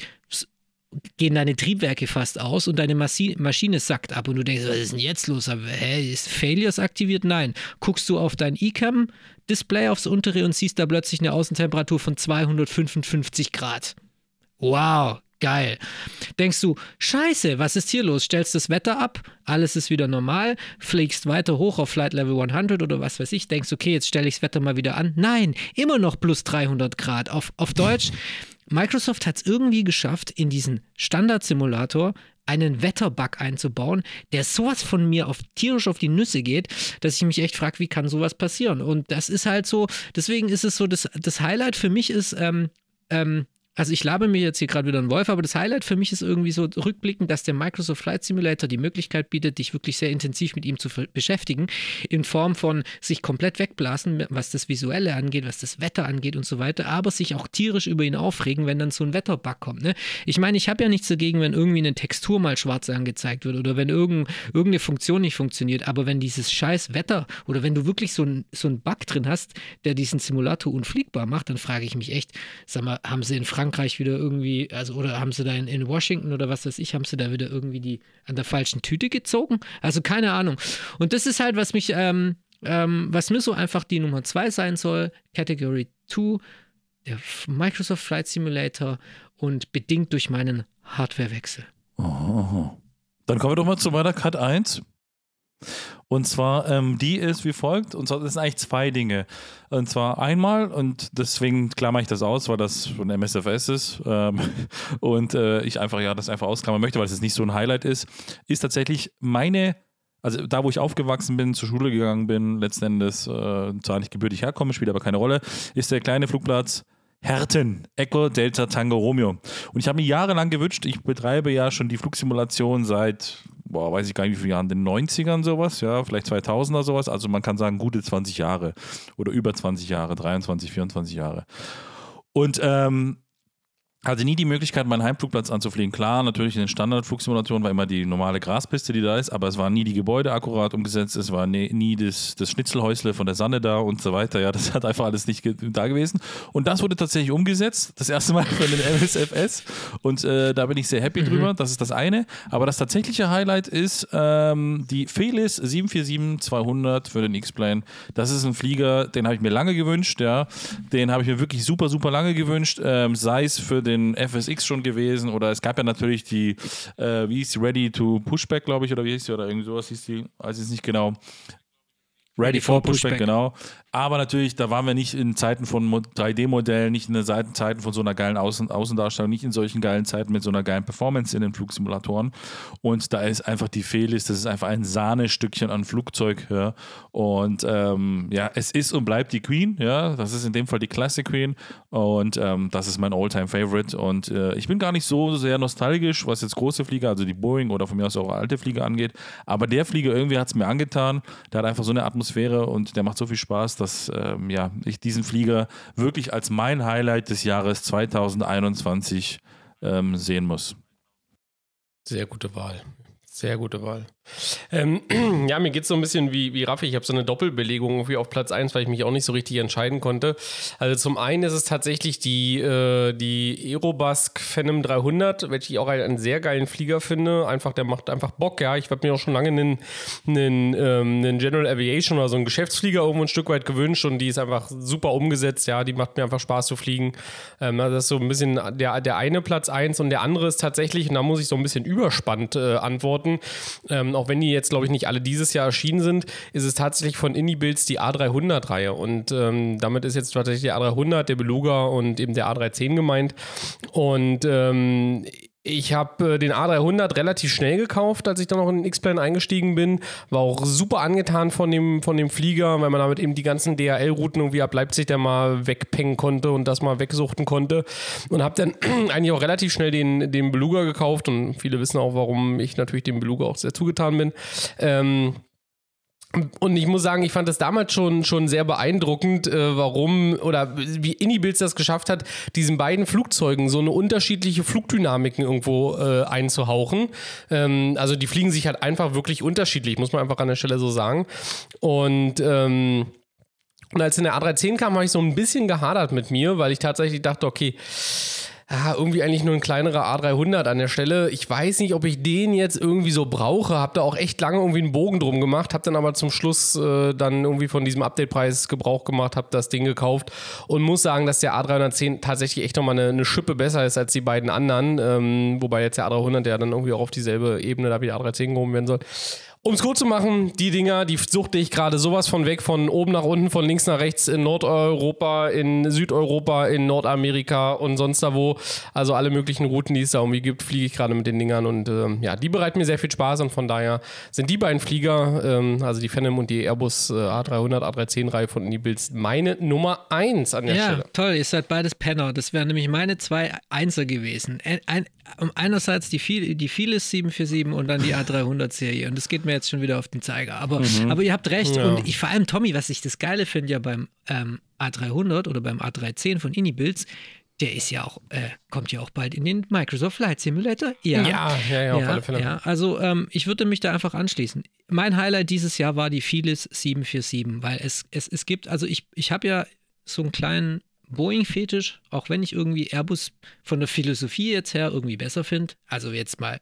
B: gehen deine Triebwerke fast aus und deine Massi Maschine sackt ab und du denkst, was ist denn jetzt los? Aber, hä, ist Failures aktiviert? Nein. Guckst du auf dein eCam-Display aufs untere und siehst da plötzlich eine Außentemperatur von 255 Grad. Wow, Geil. Denkst du, scheiße, was ist hier los? Stellst das Wetter ab, alles ist wieder normal, fliegst weiter hoch auf Flight Level 100 oder was weiß ich, denkst, okay, jetzt stelle ich das Wetter mal wieder an. Nein, immer noch plus 300 Grad. Auf, auf Deutsch, Microsoft hat es irgendwie geschafft, in diesen Standard-Simulator einen Wetterbug einzubauen, der sowas von mir auf tierisch auf die Nüsse geht, dass ich mich echt frage, wie kann sowas passieren? Und das ist halt so, deswegen ist es so, das, das Highlight für mich ist, ähm, ähm, also ich labe mir jetzt hier gerade wieder einen Wolf, aber das Highlight für mich ist irgendwie so rückblickend, dass der Microsoft Flight Simulator die Möglichkeit bietet, dich wirklich sehr intensiv mit ihm zu beschäftigen, in Form von sich komplett wegblasen, was das Visuelle angeht, was das Wetter angeht und so weiter, aber sich auch tierisch über ihn aufregen, wenn dann so ein Wetterbug kommt. Ne? Ich meine, ich habe ja nichts dagegen, wenn irgendwie eine Textur mal schwarz angezeigt wird oder wenn irgend, irgendeine Funktion nicht funktioniert, aber wenn dieses scheiß Wetter oder wenn du wirklich so einen so Bug drin hast, der diesen Simulator unfliegbar macht, dann frage ich mich echt, sag mal, haben sie in Frankreich Frankreich wieder irgendwie, also oder haben sie da in, in Washington oder was weiß ich, haben sie da wieder irgendwie die an der falschen Tüte gezogen? Also keine Ahnung. Und das ist halt, was mich, ähm, ähm, was mir so einfach die Nummer zwei sein soll, Category 2, der Microsoft Flight Simulator und bedingt durch meinen Hardwarewechsel.
A: Oh. Dann kommen wir doch mal zu meiner Cut 1. Und zwar, ähm, die ist wie folgt, und zwar, das sind eigentlich zwei Dinge. Und zwar einmal, und deswegen klammer ich das aus, weil das von MSFS ist ähm, und äh, ich einfach, ja, das einfach ausklammern möchte, weil es nicht so ein Highlight ist, ist tatsächlich meine also da, wo ich aufgewachsen bin, zur Schule gegangen bin, letzten Endes äh, zwar nicht gebürtig herkomme, spielt aber keine Rolle, ist der kleine Flugplatz Herten, Echo Delta Tango Romeo. Und ich habe mir jahrelang gewünscht, ich betreibe ja schon die Flugsimulation seit boah, weiß ich gar nicht wie viele Jahren, den 90ern sowas, ja, vielleicht 2000er sowas. Also man kann sagen, gute 20 Jahre oder über 20 Jahre, 23, 24 Jahre. Und ähm, hatte nie die Möglichkeit, meinen Heimflugplatz anzufliegen. Klar, natürlich in den Standardflugsimulationen war immer die normale Graspiste, die da ist, aber es waren nie die Gebäude akkurat umgesetzt, es war nie, nie das, das Schnitzelhäusle von der Sanne da und so weiter. Ja, das hat einfach alles nicht da gewesen. Und das wurde tatsächlich umgesetzt, das erste Mal von den MSFS. Und äh, da bin ich sehr happy mhm. drüber. Das ist das eine. Aber das tatsächliche Highlight ist ähm, die Felis 747-200 für den X-Plane. Das ist ein Flieger, den habe ich mir lange gewünscht. Ja. Den habe ich mir wirklich super, super lange gewünscht. Ähm, sei es für den den FSX schon gewesen oder es gab ja natürlich die, äh, wie hieß die, Ready to Pushback, glaube ich, oder wie hieß die, oder irgend sowas hieß die, weiß ich nicht genau. Ready for Pushback, genau. Aber natürlich, da waren wir nicht in Zeiten von 3D-Modellen, nicht in den Zeiten von so einer geilen Außen Außendarstellung, nicht in solchen geilen Zeiten mit so einer geilen Performance in den Flugsimulatoren. Und da ist einfach die Fehlist, das ist einfach ein Sahnestückchen an Flugzeug. Ja. Und ähm, ja, es ist und bleibt die Queen, ja. Das ist in dem Fall die Classic Queen. Und ähm, das ist mein Alltime favorite Und äh, ich bin gar nicht so sehr nostalgisch, was jetzt große Flieger, also die Boeing oder von mir aus auch alte Flieger angeht. Aber der Flieger irgendwie hat es mir angetan. Der hat einfach so eine Atmosphäre und der macht so viel Spaß dass ähm, ja, ich diesen Flieger wirklich als mein Highlight des Jahres 2021 ähm, sehen muss.
C: Sehr gute Wahl. Sehr gute Wahl. Ähm, ja, mir geht es so ein bisschen wie, wie Raffi. Ich habe so eine Doppelbelegung irgendwie auf Platz 1, weil ich mich auch nicht so richtig entscheiden konnte. Also zum einen ist es tatsächlich die, äh, die Aerobask Phenom 300, welche ich auch einen, einen, sehr geilen Flieger finde. Einfach, der macht einfach Bock, ja. Ich habe mir auch schon lange einen, einen, ähm, einen General Aviation oder so einen Geschäftsflieger irgendwo ein Stück weit gewünscht und die ist einfach super umgesetzt, ja. Die macht mir einfach Spaß zu fliegen. Ähm, das ist so ein bisschen der, der eine Platz 1 und der andere ist tatsächlich, und da muss ich so ein bisschen überspannt äh, antworten, ähm, auch wenn die jetzt, glaube ich, nicht alle dieses Jahr erschienen sind, ist es tatsächlich von Indie-Builds die A300-Reihe. Und ähm, damit ist jetzt tatsächlich der A300, der Beluga und eben der A310 gemeint. Und ähm, ich habe äh, den A300 relativ schnell gekauft, als ich dann noch in den X-Plane eingestiegen bin. War auch super angetan von dem, von dem Flieger, weil man damit eben die ganzen DHL-Routen irgendwie ab Leipzig dann mal wegpengen konnte und das mal wegsuchten konnte. Und habe dann eigentlich auch relativ schnell den, den Beluga gekauft. Und viele wissen auch, warum ich natürlich dem Beluga auch sehr zugetan bin. Ähm, und ich muss sagen, ich fand das damals schon, schon sehr beeindruckend, äh, warum oder wie Inibilz das geschafft hat, diesen beiden Flugzeugen so eine unterschiedliche Flugdynamiken irgendwo äh, einzuhauchen. Ähm, also die fliegen sich halt einfach wirklich unterschiedlich, muss man einfach an der Stelle so sagen. Und ähm, und als in der A310 kam, habe ich so ein bisschen gehadert mit mir, weil ich tatsächlich dachte, okay, ah, irgendwie eigentlich nur ein kleinerer A300 an der Stelle. Ich weiß nicht, ob ich den jetzt irgendwie so brauche. Hab da auch echt lange irgendwie einen Bogen drum gemacht, hab dann aber zum Schluss äh, dann irgendwie von diesem Update-Preis Gebrauch gemacht, hab das Ding gekauft und muss sagen, dass der A310 tatsächlich echt nochmal eine, eine Schippe besser ist als die beiden anderen. Ähm, wobei jetzt der A300, der dann irgendwie auch auf dieselbe Ebene da wie der A310 gehoben werden soll. Um es kurz zu machen, die Dinger, die suchte ich gerade sowas von weg, von oben nach unten, von links nach rechts in Nordeuropa, in Südeuropa, in Nordamerika und sonst da wo. Also alle möglichen Routen, die es da irgendwie gibt, fliege ich gerade mit den Dingern und ähm, ja, die bereiten mir sehr viel Spaß und von daher sind die beiden Flieger, ähm, also die Phantom und die Airbus äh, A300, A310-Reihe von Unibills, meine Nummer 1 an der
B: ja,
C: Stelle.
B: toll, ihr seid beides Penner. Das wären nämlich meine zwei Einser gewesen. Ein, ein, einerseits die, viel, die Philips 747 und dann die A300-Serie. Und das geht mir jetzt schon wieder auf den Zeiger. Aber,
A: Mhm.
B: aber ihr habt recht.
C: Ja.
B: Und ich vor allem, Tommy, was ich das Geile finde ja beim ähm, A300 oder beim A310 von Inibills, der ist ja auch, äh, kommt ja auch bald in den Microsoft Flight Simulator. Ja,
C: Ja, ja, ja, auf alle Fälle.
B: Ja, also ähm, ich würde mich da einfach anschließen. Mein Highlight dieses Jahr war die Philips 747, weil es, es, es gibt, also ich, ich habe ja so einen kleinen Boeing-Fetisch, auch wenn ich irgendwie Airbus von der Philosophie jetzt her irgendwie besser finde, also jetzt mal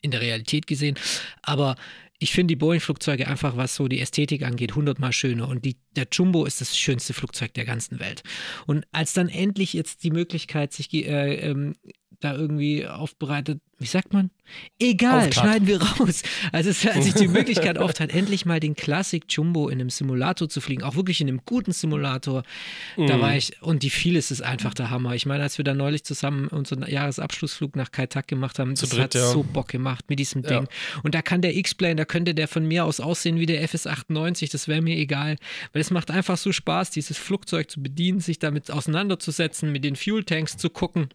B: in der Realität gesehen, aber ich finde die Boeing-Flugzeuge einfach, was so die Ästhetik angeht, hundertmal schöner. Und die, der Jumbo ist das schönste Flugzeug der ganzen Welt. Und als dann endlich jetzt die Möglichkeit sich äh, ähm, da irgendwie aufbereitet, wie sagt man? Egal,
C: Auftat.
B: schneiden wir raus. Also es, als sich die Möglichkeit auftat, endlich mal den Classic Jumbo in einem Simulator zu fliegen, auch wirklich in einem guten Simulator, da
C: Mhm.
B: war ich, und die vieles ist einfach der Hammer. Ich meine, als wir da neulich zusammen unseren Jahresabschlussflug nach Kai Tak gemacht haben,
C: Zu
B: das
C: dritt,
B: hat
C: ja.
B: so Bock gemacht mit diesem
C: Ja.
B: Ding. Und da kann der X-Plane, da könnte der von mir aus aussehen wie der FS98, das wäre mir egal. Weil es macht einfach so Spaß, dieses Flugzeug zu bedienen, sich damit auseinanderzusetzen, mit den Fuel-Tanks zu gucken.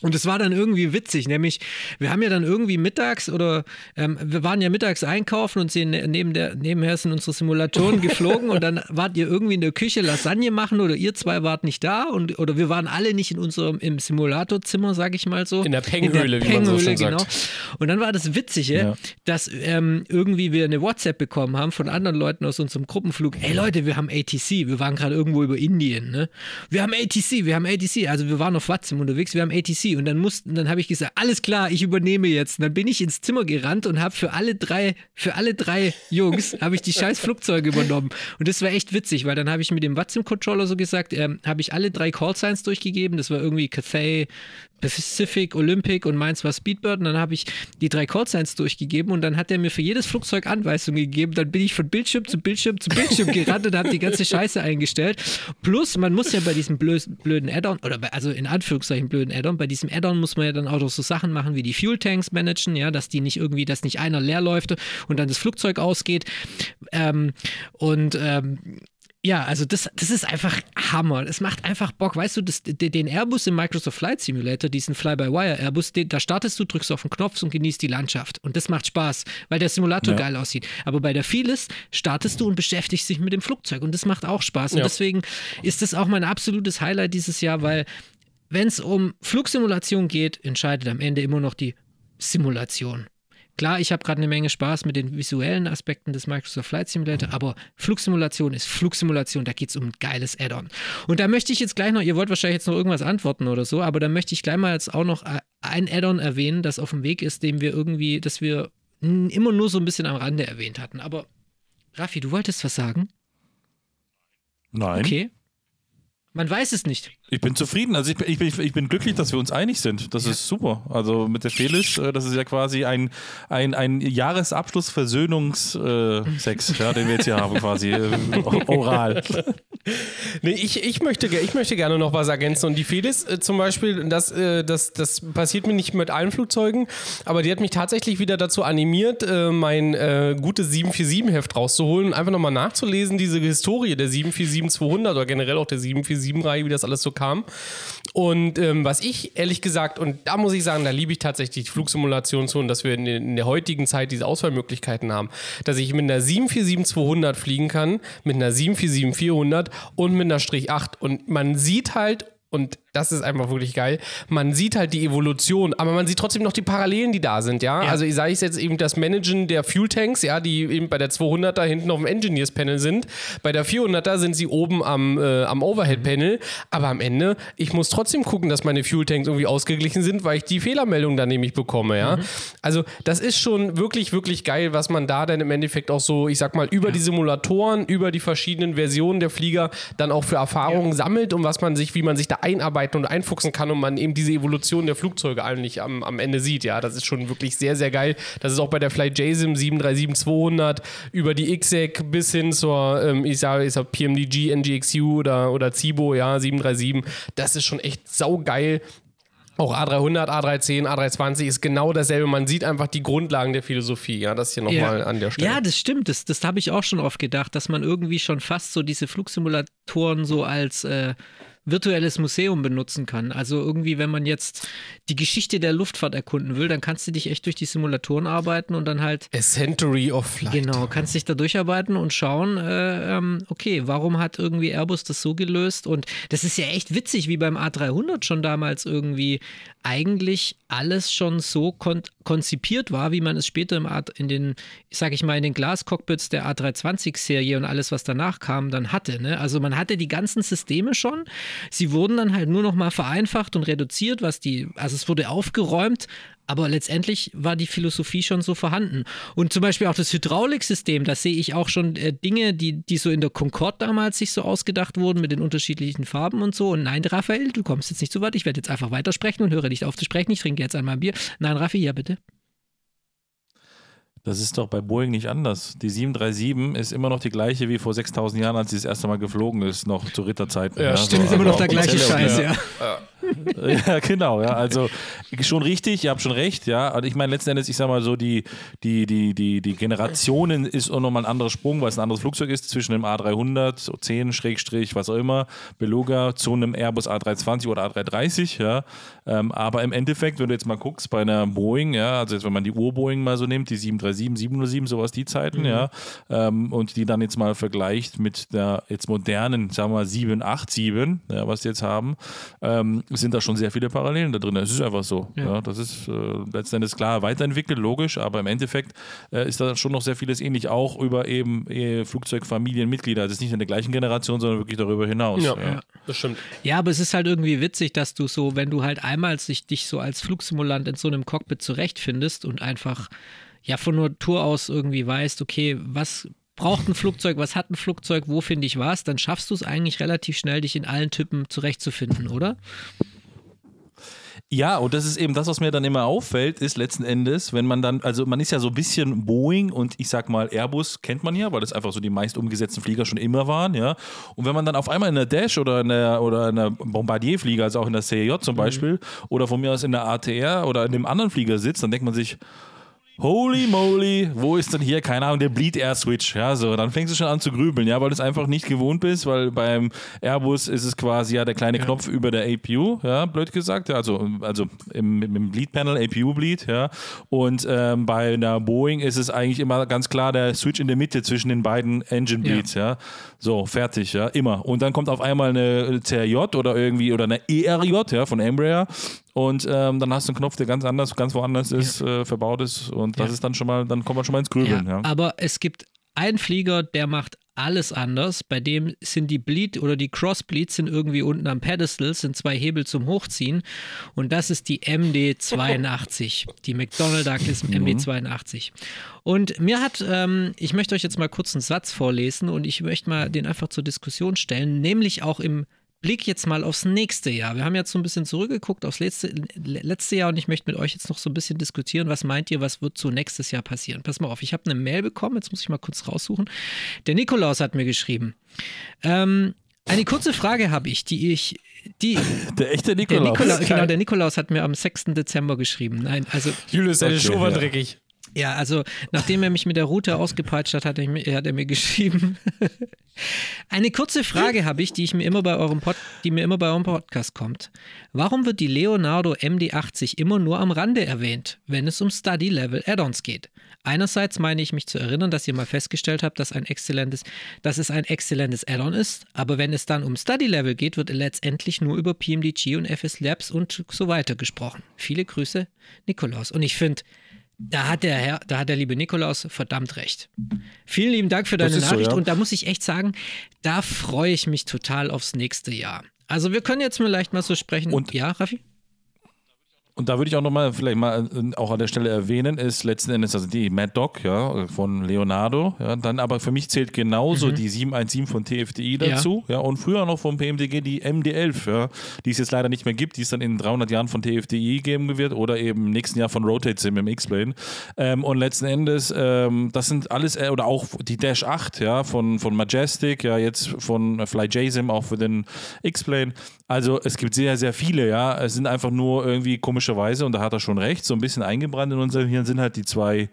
B: Und es war dann irgendwie witzig, nämlich wir haben ja dann irgendwie mittags oder ähm, wir waren ja mittags einkaufen und sind neben der, nebenher sind unsere Simulatoren geflogen und dann wart ihr irgendwie in der Küche Lasagne machen oder ihr zwei wart nicht da und oder wir waren alle nicht in unserem im Simulatorzimmer, sag ich mal so.
C: In der Penghöhle, wie man so schön sagt.
B: genau. Und dann war das Witzige,
A: Ja.
B: dass ähm, irgendwie wir eine WhatsApp bekommen haben von anderen Leuten aus unserem Gruppenflug. Hey Leute, wir haben ATC. Wir waren gerade irgendwo über Indien. Ne? Wir haben ATC, wir haben ATC. Also wir waren auf WhatsApp unterwegs, wir haben ATC. Und dann mussten, dann habe ich gesagt, alles klar, ich übernehme jetzt. Und dann bin ich ins Zimmer gerannt und habe für alle drei, für alle drei Jungs habe ich die scheiß Flugzeuge übernommen. Und das war echt witzig, weil dann habe ich mit dem WhatsApp-Controller so gesagt, ähm, habe ich alle drei Callsigns durchgegeben. Das war irgendwie Cathay, Pacific, Olympic und meins war Speedbird. Und dann habe ich die drei Callsigns durchgegeben und dann hat er mir für jedes Flugzeug Anweisungen gegeben. Dann bin ich von Bildschirm zu Bildschirm zu Bildschirm gerannt und habe die ganze Scheiße eingestellt. Plus, man muss ja bei diesem blöden Add-on, oder bei, also in Anführungszeichen blöden Add-on, bei diesem Add-on muss man ja dann auch noch so Sachen machen wie die Fuel-Tanks managen, ja, dass die nicht irgendwie, dass nicht einer leer läuft und dann das Flugzeug ausgeht. Ähm, und ähm, ja, also das, das ist einfach Hammer. Es macht einfach Bock. Weißt du, das, de- den Airbus im Microsoft Flight Simulator, diesen Fly-by-Wire-Airbus, den- da startest du, drückst auf den Knopf und genießt die Landschaft. Und das macht Spaß, weil der Simulator
A: Ja.
B: geil aussieht. Aber bei der Felis startest du und beschäftigst dich mit dem Flugzeug. Und das macht auch Spaß. Und
C: Ja.
B: deswegen ist das auch mein absolutes Highlight dieses Jahr, weil wenn es um Flugsimulation geht, entscheidet am Ende immer noch die Simulation. Klar, ich habe gerade eine Menge Spaß mit den visuellen Aspekten des Microsoft Flight Simulator, aber Flugsimulation ist Flugsimulation, da geht es um ein geiles Add-on. Und da möchte ich jetzt gleich noch, ihr wollt wahrscheinlich jetzt noch irgendwas antworten oder so, aber da möchte ich gleich mal jetzt auch noch äh, ein Add-on erwähnen, das auf dem Weg ist, dem wir irgendwie, das wir mm, immer nur so ein bisschen am Rande erwähnt hatten. Aber Raffi, du wolltest was sagen?
A: Nein.
B: Okay. Man weiß es nicht.
A: Ich bin zufrieden. Also ich bin, ich, bin, ich bin glücklich, dass wir uns einig sind. Das ist super. Also mit der Felix, äh, das ist ja quasi ein, ein, ein Jahresabschluss-Versöhnungs-Sex, ja, den wir jetzt hier haben, quasi äh, oral.
C: Nee, ich, ich, möchte, ich möchte gerne noch was ergänzen. Und die Felis äh, zum Beispiel, das, äh, das, das passiert mir nicht mit allen Flugzeugen, aber die hat mich tatsächlich wieder dazu animiert, äh, mein äh, gutes 747-Heft rauszuholen und einfach nochmal nachzulesen, diese Historie der 747-200 oder generell auch der 747-Reihe, wie das alles so kam. Und ähm, was ich ehrlich gesagt, und da muss ich sagen, da liebe ich tatsächlich die Flugsimulation zu und dass wir in, in der heutigen Zeit diese Auswahlmöglichkeiten haben, dass ich mit einer 747-200 fliegen kann, mit einer 747-400 und mit einer Strich 8 und man sieht halt und das ist einfach wirklich geil. Man sieht halt die Evolution, aber man sieht trotzdem noch die Parallelen, die da sind, ja.
B: Ja.
C: Also sei es jetzt eben das Managen der Fuel Tanks, ja, die eben bei der 200er hinten auf dem Engineers Panel sind. Bei der 400er sind sie oben am, äh, am Overhead Panel. Aber am Ende, ich muss trotzdem gucken, dass meine Fuel Tanks irgendwie ausgeglichen sind, weil ich die Fehlermeldung dann nämlich bekomme, ja. Also das ist schon wirklich, wirklich geil, was man da dann im Endeffekt auch so, ich sag mal, über die Simulatoren, über die verschiedenen Versionen der Flieger dann auch für Erfahrungen sammelt und was man sich, wie man sich da einarbeiten und einfuchsen kann und man eben diese Evolution der Flugzeuge eigentlich am, am Ende sieht. Ja, das ist schon wirklich sehr, sehr geil. Das ist auch bei der Flight JSIM 737-200 über die XEC bis hin zur, ähm, ich sage, ich sag PMDG, NGXU oder, oder Zibo, ja, 737. Das ist schon echt saugeil. Auch A300, A310, A320 ist genau dasselbe. Man sieht einfach die Grundlagen der Philosophie. Ja, das hier nochmal an der Stelle.
B: Ja, das stimmt. Das, das habe ich auch schon oft gedacht, dass man irgendwie schon fast so diese Flugsimulatoren so als äh, virtuelles Museum benutzen kann. Also irgendwie, wenn man jetzt die Geschichte der Luftfahrt erkunden will, dann kannst du dich echt durch die Simulatoren arbeiten und dann halt
C: A Century of Flight.
B: Genau, kannst dich da durcharbeiten und schauen, äh, ähm, okay, warum hat irgendwie Airbus das so gelöst? Und das ist ja echt witzig, wie beim A300 schon damals irgendwie eigentlich alles schon so kon konzipiert war, wie man es später im A in den, sag ich mal, in den Glascockpits der A320-Serie und alles, was danach kam, dann hatte. Ne? Also man hatte die ganzen Systeme schon. Sie wurden dann halt nur noch mal vereinfacht und reduziert, was die, also es wurde aufgeräumt, aber letztendlich war die Philosophie schon so vorhanden. Und zum Beispiel auch das Hydrauliksystem, da sehe ich auch schon äh, Dinge, die, die so in der Concorde damals sich so ausgedacht wurden mit den unterschiedlichen Farben und so. Und nein, Raphael, du kommst jetzt nicht so weit. Ich werde jetzt einfach weitersprechen und höre nicht auf zu sprechen. Ich trinke jetzt einmal ein Bier. Nein, Raffi, ja bitte.
A: Das ist doch bei Boeing nicht anders. Die 737 ist immer noch die gleiche wie vor 6000 Jahren, als sie das erste Mal geflogen ist, noch zu Ritterzeiten.
C: Ja, stimmt,
B: Ist immer noch der gleiche Scheiß,
A: ja.
B: ja.
A: Ja, genau, ja. Also schon richtig, ihr habt schon recht, ja. Und ich meine, letzten Endes, ich sag mal so, die, die, die, die, die Generationen ist auch nochmal ein anderer Sprung, weil es ein anderes Flugzeug ist, zwischen dem A300, so 10, Schrägstrich, was auch immer, Beluga, zu einem Airbus A320 oder A330, ja. Ähm, aber im Endeffekt, wenn du jetzt mal guckst, bei einer Boeing, ja, also jetzt, wenn man die Ur-Boeing mal so nimmt, die 737, 707, sowas, die Zeiten, ja, ähm, und die dann jetzt mal vergleicht mit der jetzt modernen, sagen wir mal, 787, ja, was die jetzt haben, ähm, sind da schon sehr viele Parallelen da drin. Es ist einfach so. Ja.
B: Ja.
A: das ist äh, letzten Endes klar weiterentwickelt, logisch, aber im Endeffekt äh, ist da schon noch sehr vieles ähnlich, auch über eben äh, Flugzeugfamilienmitglieder. Also es ist nicht in der gleichen Generation, sondern wirklich darüber hinaus.
C: Ja,
A: ja.
C: das stimmt.
B: Ja, aber es ist halt irgendwie witzig, dass du so, wenn du halt einmal sich, dich so als Flugsimulant in so einem Cockpit zurechtfindest und einfach ja von Natur aus irgendwie weißt, okay, was braucht ein Flugzeug, was hat ein Flugzeug, wo finde ich was, dann schaffst du es eigentlich relativ schnell, dich in allen Typen zurechtzufinden, oder?
A: Ja, und das ist eben das, was mir dann immer auffällt, ist letzten Endes, wenn man dann, also man ist ja so ein bisschen Boeing und ich sag mal Airbus kennt man ja, weil das einfach so die meist umgesetzten Flieger schon immer waren, ja. Und wenn man dann auf einmal in der Dash oder in der, oder in der Bombardier-Flieger, also auch in der CJ zum Beispiel, oder von mir aus in der ATR oder in dem anderen Flieger sitzt, dann denkt man sich, Holy moly, wo ist denn hier, keine Ahnung, der Bleed Air Switch? Ja, so, dann fängst du schon an zu grübeln, ja, weil du es einfach nicht gewohnt bist, weil beim Airbus ist es quasi ja der kleine Knopf über der APU, ja, blöd gesagt, ja, also, also im, im Bleed Panel, APU Bleed, ja, und ähm, bei einer Boeing ist es eigentlich immer ganz klar der Switch in der Mitte zwischen den beiden Engine Bleeds, ja, so, fertig, ja, immer. Und dann kommt auf einmal eine CRJ oder irgendwie, oder eine ERJ, ja, von Embraer und ähm, dann hast du einen Knopf, der ganz anders, ganz woanders ist, äh, verbaut ist und das
B: Ja.
A: ist dann schon mal, dann kommt man schon mal ins Grübeln. Ja.
B: Aber es gibt einen Flieger, der macht alles anders. Bei dem sind die Bleed oder die Crossbleeds sind irgendwie unten am Pedestal, sind zwei Hebel zum Hochziehen. Und das ist die MD82, die McDonnell Douglas MD82. Und mir hat, ähm, ich möchte euch jetzt mal kurz einen Satz vorlesen und ich möchte mal den einfach zur Diskussion stellen, nämlich auch im Blick jetzt mal aufs nächste Jahr. Wir haben jetzt so ein bisschen zurückgeguckt aufs letzte, letzte Jahr und ich möchte mit euch jetzt noch so ein bisschen diskutieren. Was meint ihr, was wird so nächstes Jahr passieren? Pass mal auf, ich habe eine Mail bekommen, jetzt muss ich mal kurz raussuchen. Der Nikolaus hat mir geschrieben. Ähm, eine kurze Frage habe ich, die ich, die,
A: Der echte
B: der
A: Nikolaus.
B: Nikolaus, genau, der Nikolaus hat mir am 6. Dezember geschrieben. Nein, also
C: Julius, deine
A: Okay,
C: Show war
A: ja.
C: dreckig.
B: Ja, also nachdem er mich mit der Route ausgepeitscht hat, hat er, mir- hat er mir geschrieben. Eine kurze Frage habe ich, die ich mir immer bei eurem Pod, die mir immer bei eurem Podcast kommt. Warum wird die Leonardo MD80 immer nur am Rande erwähnt, wenn es um Study Level Add-ons geht? Einerseits meine ich mich zu erinnern, dass ihr mal festgestellt habt, dass, ein exzellentes, dass es ein exzellentes Add-on ist, aber wenn es dann um Study Level geht, wird letztendlich nur über PMDG und FS Labs und so weiter gesprochen. Viele Grüße, Nikolaus. Und ich finde, da hat der Herr, da hat der liebe Nikolaus verdammt recht. Vielen lieben Dank für deine
A: ist so,
B: Nachricht
A: ja.
B: und da muss ich echt sagen, da freue ich mich total aufs nächste Jahr. Also wir können jetzt vielleicht mal so sprechen.
A: Und-
B: ja, Raffi?
A: Und da würde ich auch nochmal vielleicht mal äh, auch an der Stelle erwähnen, ist letzten Endes also die Mad Dog ja, von Leonardo. Ja, dann aber für mich zählt genauso die 717 von TFDI
B: Mhm. Ja.
A: dazu. Ja. und früher noch vom PMDG die MD11, ja, die es jetzt leider nicht mehr gibt, die es dann in 300 Jahren von TFDI geben wird oder eben im nächsten Jahr von Rotate Sim im X-Plane. Ähm, und letzten Endes, ähm, das sind alles, äh, oder auch die Dash 8 ja, von, von Majestic, ja, jetzt von Fly J-Sim auch für den X-Plane. Also es gibt sehr, sehr viele, ja. Es sind einfach nur irgendwie komischerweise, und da hat er schon recht, so ein bisschen eingebrannt in unserem Hirn sind halt die zwei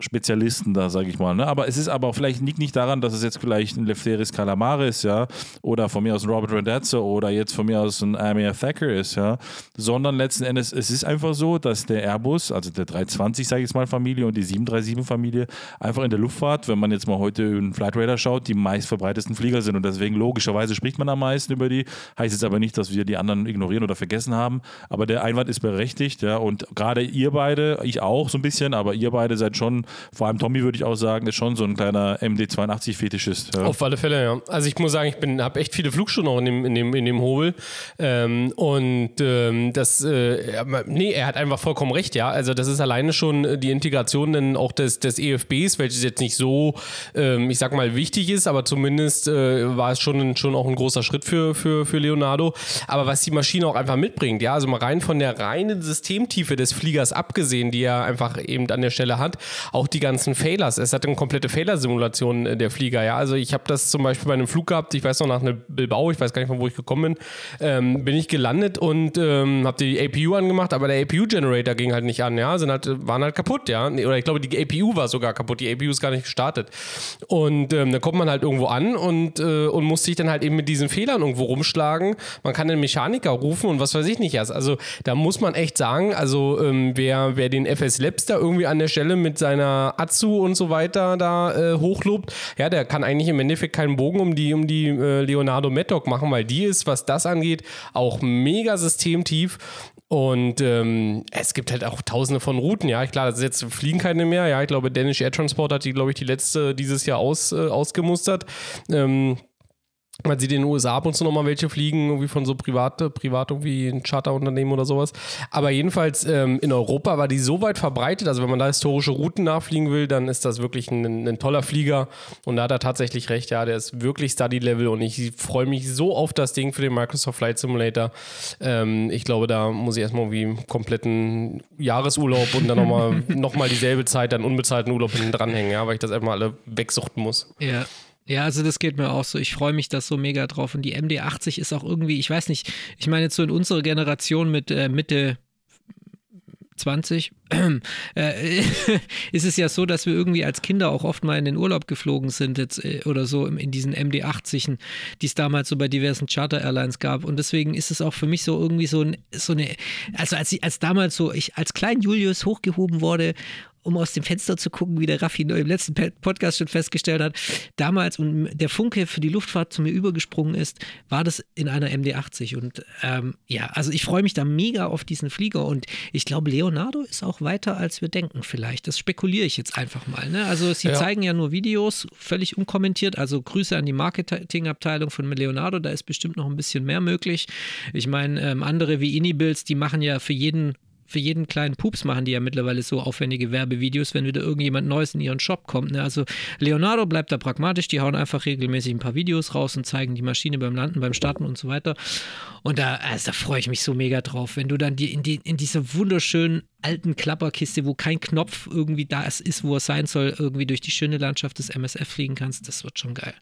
A: Spezialisten da, sage ich mal. Ne? Aber es ist aber auch vielleicht liegt nicht daran, dass es jetzt vielleicht ein Lefteris Calamaris, ja, oder von mir aus ein Robert Randazzo oder jetzt von mir aus ein Amir Thacker ist, ja, sondern letzten Endes, es ist einfach so, dass der Airbus, also der 320, sage ich jetzt mal, Familie und die 737-Familie einfach in der Luftfahrt, wenn man jetzt mal heute in Flight Radar schaut, die meistverbreitesten Flieger sind und deswegen logischerweise spricht man am meisten über die. Heißt jetzt aber nicht, dass wir die anderen ignorieren oder vergessen haben, aber der Einwand ist berechtigt, ja, und gerade ihr beide, ich auch so ein bisschen, aber ihr beide seid schon, vor allem Tommy würde ich auch sagen, ist schon so ein kleiner MD82-Fetischist. Ja.
C: Auf alle Fälle, ja. Also ich muss sagen, ich habe echt viele Flugstunden auch in dem, in dem, in dem Hobel. Ähm, und ähm, das, äh, nee, er hat einfach vollkommen recht, ja. Also das ist alleine schon die Integration dann auch des, des EFBs, welches jetzt nicht so, ähm, ich sag mal, wichtig ist, aber zumindest äh, war es schon, schon auch ein großer Schritt für, für, für Leonardo. Aber was die Maschine auch einfach mitbringt, ja, also mal rein von der reinen Systemtiefe des Fliegers abgesehen, die er einfach eben an der Stelle hat, auch die ganzen Failers. Es hat eine komplette Fehlersimulation äh, der Flieger, ja. Also ich habe das zum Beispiel bei einem Flug gehabt, ich weiß noch nach einer Bilbao, ich weiß gar nicht von wo ich gekommen bin, ähm, bin ich gelandet und ähm, habe die APU angemacht, aber der APU-Generator ging halt nicht an, ja, sind halt, waren halt kaputt, ja. Oder ich glaube, die APU war sogar kaputt, die APU ist gar nicht gestartet. Und ähm, dann kommt man halt irgendwo an und, äh, und muss sich dann halt eben mit diesen Fehlern irgendwo rumschlagen. Man kann den Mechaniker rufen und was weiß ich nicht erst. Also da muss man echt sagen, also ähm, wer, wer den FS Labs da irgendwie an der Stelle mit seiner Atsu und so weiter da äh, hochlobt, ja, der kann eigentlich im Endeffekt keinen Bogen um die, um die äh, Leonardo Maddock machen, weil die ist, was das angeht, auch mega systemtief. Und ähm, es gibt halt auch tausende von Routen, ja. Klar, das jetzt fliegen keine mehr. Ja, ich glaube, Danish Air Transport hat die, glaube ich, die letzte dieses Jahr aus, äh, ausgemustert. Ähm, man sieht in den USA ab und zu nochmal welche fliegen, irgendwie von so private, privat irgendwie ein Charterunternehmen oder sowas. Aber jedenfalls ähm, in Europa war die so weit verbreitet, also wenn man da historische Routen nachfliegen will, dann ist das wirklich ein, ein toller Flieger. Und da hat er tatsächlich recht, ja, der ist wirklich Study-Level und ich freue mich so auf das Ding für den Microsoft Flight Simulator. Ähm, ich glaube, da muss ich erstmal irgendwie einen kompletten Jahresurlaub und dann nochmal noch mal dieselbe Zeit dann unbezahlten Urlaub hinten dranhängen, ja, weil ich das erstmal alle wegsuchten muss.
B: Ja. Ja, also das geht mir auch so. Ich freue mich da so mega drauf. Und die MD80 ist auch irgendwie, ich weiß nicht, ich meine jetzt so in unserer Generation mit äh, Mitte 20 äh, ist es ja so, dass wir irgendwie als Kinder auch oft mal in den Urlaub geflogen sind jetzt äh, oder so in diesen MD80, die es damals so bei diversen Charter Airlines gab. Und deswegen ist es auch für mich so irgendwie so, ein, so eine, also als, als damals so, ich als klein Julius hochgehoben wurde um aus dem Fenster zu gucken, wie der Raffi im letzten Podcast schon festgestellt hat, damals und der Funke für die Luftfahrt zu mir übergesprungen ist, war das in einer MD80. Und ähm, ja, also ich freue mich da mega auf diesen Flieger und ich glaube, Leonardo ist auch weiter, als wir denken vielleicht. Das spekuliere ich jetzt einfach mal. Ne? Also sie
C: Ja.
B: zeigen ja nur Videos, völlig unkommentiert. Also Grüße an die Marketingabteilung von Leonardo, da ist bestimmt noch ein bisschen mehr möglich. Ich meine, ähm, andere wie Inibills, die machen ja für jeden für jeden kleinen Pups machen die ja mittlerweile so aufwendige Werbevideos, wenn wieder irgendjemand Neues in ihren Shop kommt. Ne? Also Leonardo bleibt da pragmatisch, die hauen einfach regelmäßig ein paar Videos raus und zeigen die Maschine beim Landen, beim Starten und so weiter. Und da, also da freue ich mich so mega drauf, wenn du dann die, in, die, in dieser wunderschönen alten Klapperkiste, wo kein Knopf irgendwie da ist, wo er sein soll, irgendwie durch die schöne Landschaft des MSF fliegen kannst, das wird schon geil.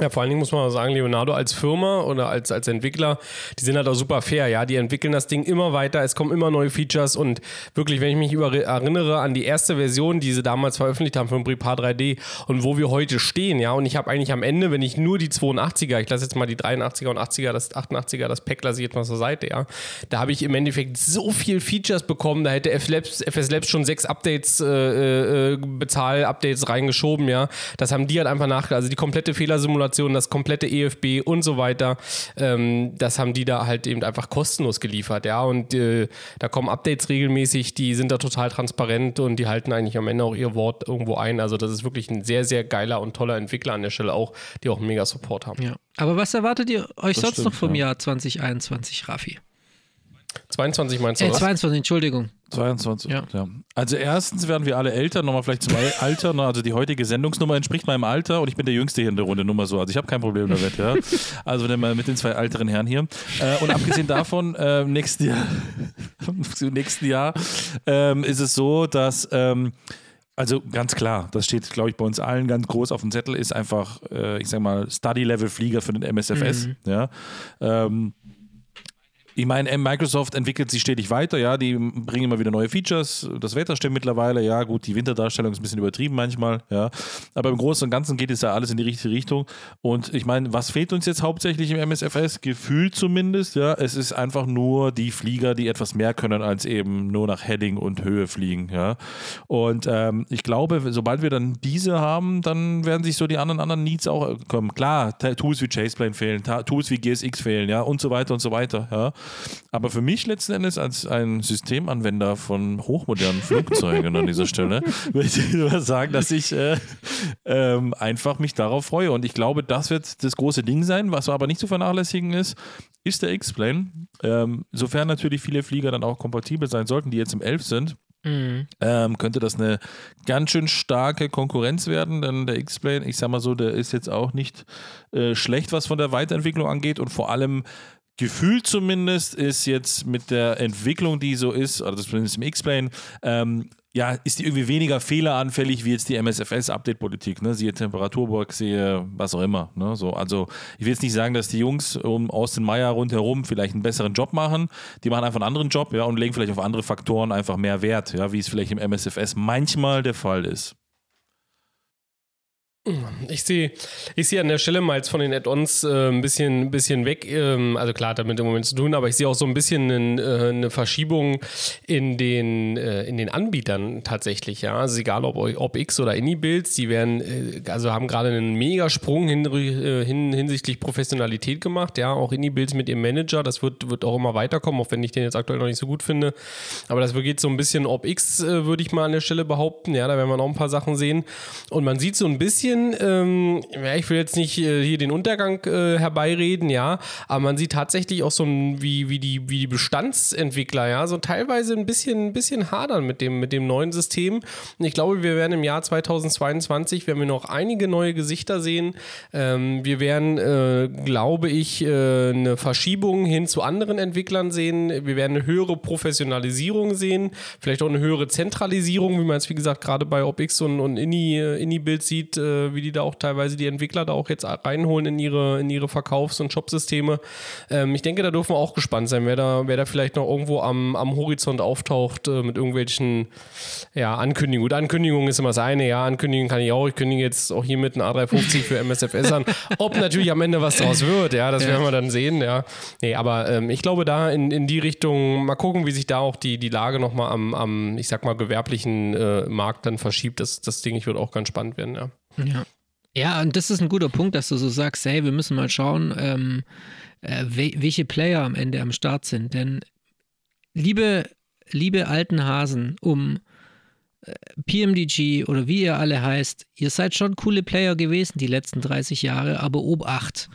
C: Ja, vor allen Dingen muss man sagen, Leonardo als Firma oder als, als Entwickler, die sind halt auch super fair, ja. Die entwickeln das Ding immer weiter, es kommen immer neue Features und wirklich, wenn ich mich über, erinnere an die erste Version, die sie damals veröffentlicht haben von Prepar 3D und wo wir heute stehen, ja, und ich habe eigentlich am Ende, wenn ich nur die 82er, ich lasse jetzt mal die 83er und 80er, das 88er, das Pack lasse ich jetzt mal zur Seite, ja, da habe ich im Endeffekt so viel Features bekommen, da hätte FS Labs, Labs schon sechs Updates, äh, äh, Bezahl-Updates reingeschoben, ja. Das haben die halt einfach nach, also die komplette Fehlersimulation Simulation, das komplette EFB und so weiter. Ähm, das haben die da halt eben einfach kostenlos geliefert, ja. Und äh, da kommen Updates regelmäßig, die sind da total transparent und die halten eigentlich am Ende auch ihr Wort irgendwo ein. Also das ist wirklich ein sehr, sehr geiler und toller Entwickler an der Stelle auch, die auch mega Support haben.
B: Ja. Aber was erwartet ihr euch das sonst stimmt, noch vom ja. Jahr 2021, Raffi?
C: 22 meinst du?
B: Äh, 22, Entschuldigung.
A: 22, ja. ja. Also erstens werden wir alle älter, nochmal vielleicht zum Alter, ne? also die heutige Sendungsnummer entspricht meinem Alter und ich bin der Jüngste hier in der Runde, nur mal so, also ich habe kein Problem damit, ja. Also mit den zwei älteren Herren hier. Äh, und abgesehen davon, äh, nächsten Jahr, nächsten Jahr ähm, ist es so, dass ähm, also ganz klar, das steht, glaube ich, bei uns allen ganz groß auf dem Zettel, ist einfach, äh, ich sag mal, Study-Level-Flieger für den MSFS. Mhm. Ja. Ähm, ich meine, Microsoft entwickelt sich stetig weiter, ja, die bringen immer wieder neue Features. Das Wetter stimmt mittlerweile, ja, gut, die Winterdarstellung ist ein bisschen übertrieben manchmal, ja. Aber im Großen und Ganzen geht es ja alles in die richtige Richtung. Und ich meine, was fehlt uns jetzt hauptsächlich im MSFS? Gefühlt zumindest, ja. Es ist einfach nur die Flieger, die etwas mehr können als eben nur nach Heading und Höhe fliegen, ja. Und ähm, ich glaube, sobald wir dann diese haben, dann werden sich so die anderen, anderen Needs auch kommen. Klar, Tools wie Chaseplane fehlen, Tools wie GSX fehlen, ja, und so weiter und so weiter, ja. Aber für mich letzten Endes als ein Systemanwender von hochmodernen Flugzeugen an dieser Stelle, würde ich nur sagen, dass ich äh, ähm, einfach mich darauf freue. Und ich glaube, das wird das große Ding sein. Was aber nicht zu vernachlässigen ist, ist der X-Plane. Ähm, sofern natürlich viele Flieger dann auch kompatibel sein sollten, die jetzt im 11 sind. Mhm. Ähm, könnte das eine ganz schön starke Konkurrenz werden, denn der X-Plane, ich sag mal so, der ist jetzt auch nicht äh, schlecht, was von der Weiterentwicklung angeht und vor allem Gefühl zumindest ist jetzt mit der Entwicklung, die so ist, oder das zumindest im X-Plane, ähm, ja, ist die irgendwie weniger fehleranfällig wie jetzt die MSFS-Update-Politik, ne? Siehe Temperaturburg, sehe was auch immer. Ne? So, also ich will jetzt nicht sagen, dass die Jungs um Austin Meyer rundherum vielleicht einen besseren Job machen. Die machen einfach einen anderen Job, ja, und legen vielleicht auf andere Faktoren einfach mehr Wert, ja, wie es vielleicht im MSFS manchmal der Fall ist.
C: Ich sehe ich sehe an der Stelle mal jetzt von den Add-ons äh, ein bisschen, bisschen weg. Ähm, also klar, hat damit im Moment zu tun, aber ich sehe auch so ein bisschen einen, äh, eine Verschiebung in den, äh, in den Anbietern tatsächlich. Ja, also egal ob, ob X oder Anybuilds, die werden, äh, also haben gerade einen Megasprung hin, äh, hin, hinsichtlich Professionalität gemacht. Ja, auch Anybuilds mit ihrem Manager, das wird, wird auch immer weiterkommen, auch wenn ich den jetzt aktuell noch nicht so gut finde. Aber das geht so ein bisschen ob X, äh, würde ich mal an der Stelle behaupten. Ja, da werden wir noch ein paar Sachen sehen. Und man sieht so ein bisschen, bisschen, ähm, ja, ich will jetzt nicht äh, hier den Untergang äh, herbeireden, ja, aber man sieht tatsächlich auch so ein, wie, wie, die, wie die Bestandsentwickler, ja, so teilweise ein bisschen, ein bisschen hadern mit dem, mit dem neuen System. Und ich glaube, wir werden im Jahr 2022, werden wir noch einige neue Gesichter sehen. Ähm, wir werden, äh, glaube ich, äh, eine Verschiebung hin zu anderen Entwicklern sehen. Wir werden eine höhere Professionalisierung sehen, vielleicht auch eine höhere Zentralisierung, wie man es, wie gesagt, gerade bei OpX und, und Inni, äh, sieht, äh, wie die da auch teilweise die Entwickler da auch jetzt reinholen in ihre, in ihre Verkaufs- und Shopsysteme. Ähm, ich denke, da dürfen wir auch gespannt sein, wer da, wer da vielleicht noch irgendwo am, am Horizont auftaucht äh, mit irgendwelchen ja, Ankündigungen. Gut, Ankündigung ist immer das eine, ja, Ankündigen kann ich auch. Ich kündige jetzt auch hier mit einem A350 für MSFS an. Ob natürlich am Ende was draus wird, ja, das ja. werden wir dann sehen, ja. Nee, aber ähm, ich glaube, da in, in die Richtung, mal gucken, wie sich da auch die, die Lage nochmal am, am, ich sag mal, gewerblichen äh, Markt dann verschiebt. Das, das Ding, ich wird auch ganz spannend werden, ja.
B: Ja. Ja, und das ist ein guter Punkt, dass du so sagst, hey, wir müssen mal schauen, ähm, äh, welche Player am Ende am Start sind. Denn liebe, liebe alten Hasen um äh, PMDG oder wie ihr alle heißt, ihr seid schon coole Player gewesen die letzten 30 Jahre, aber Obacht.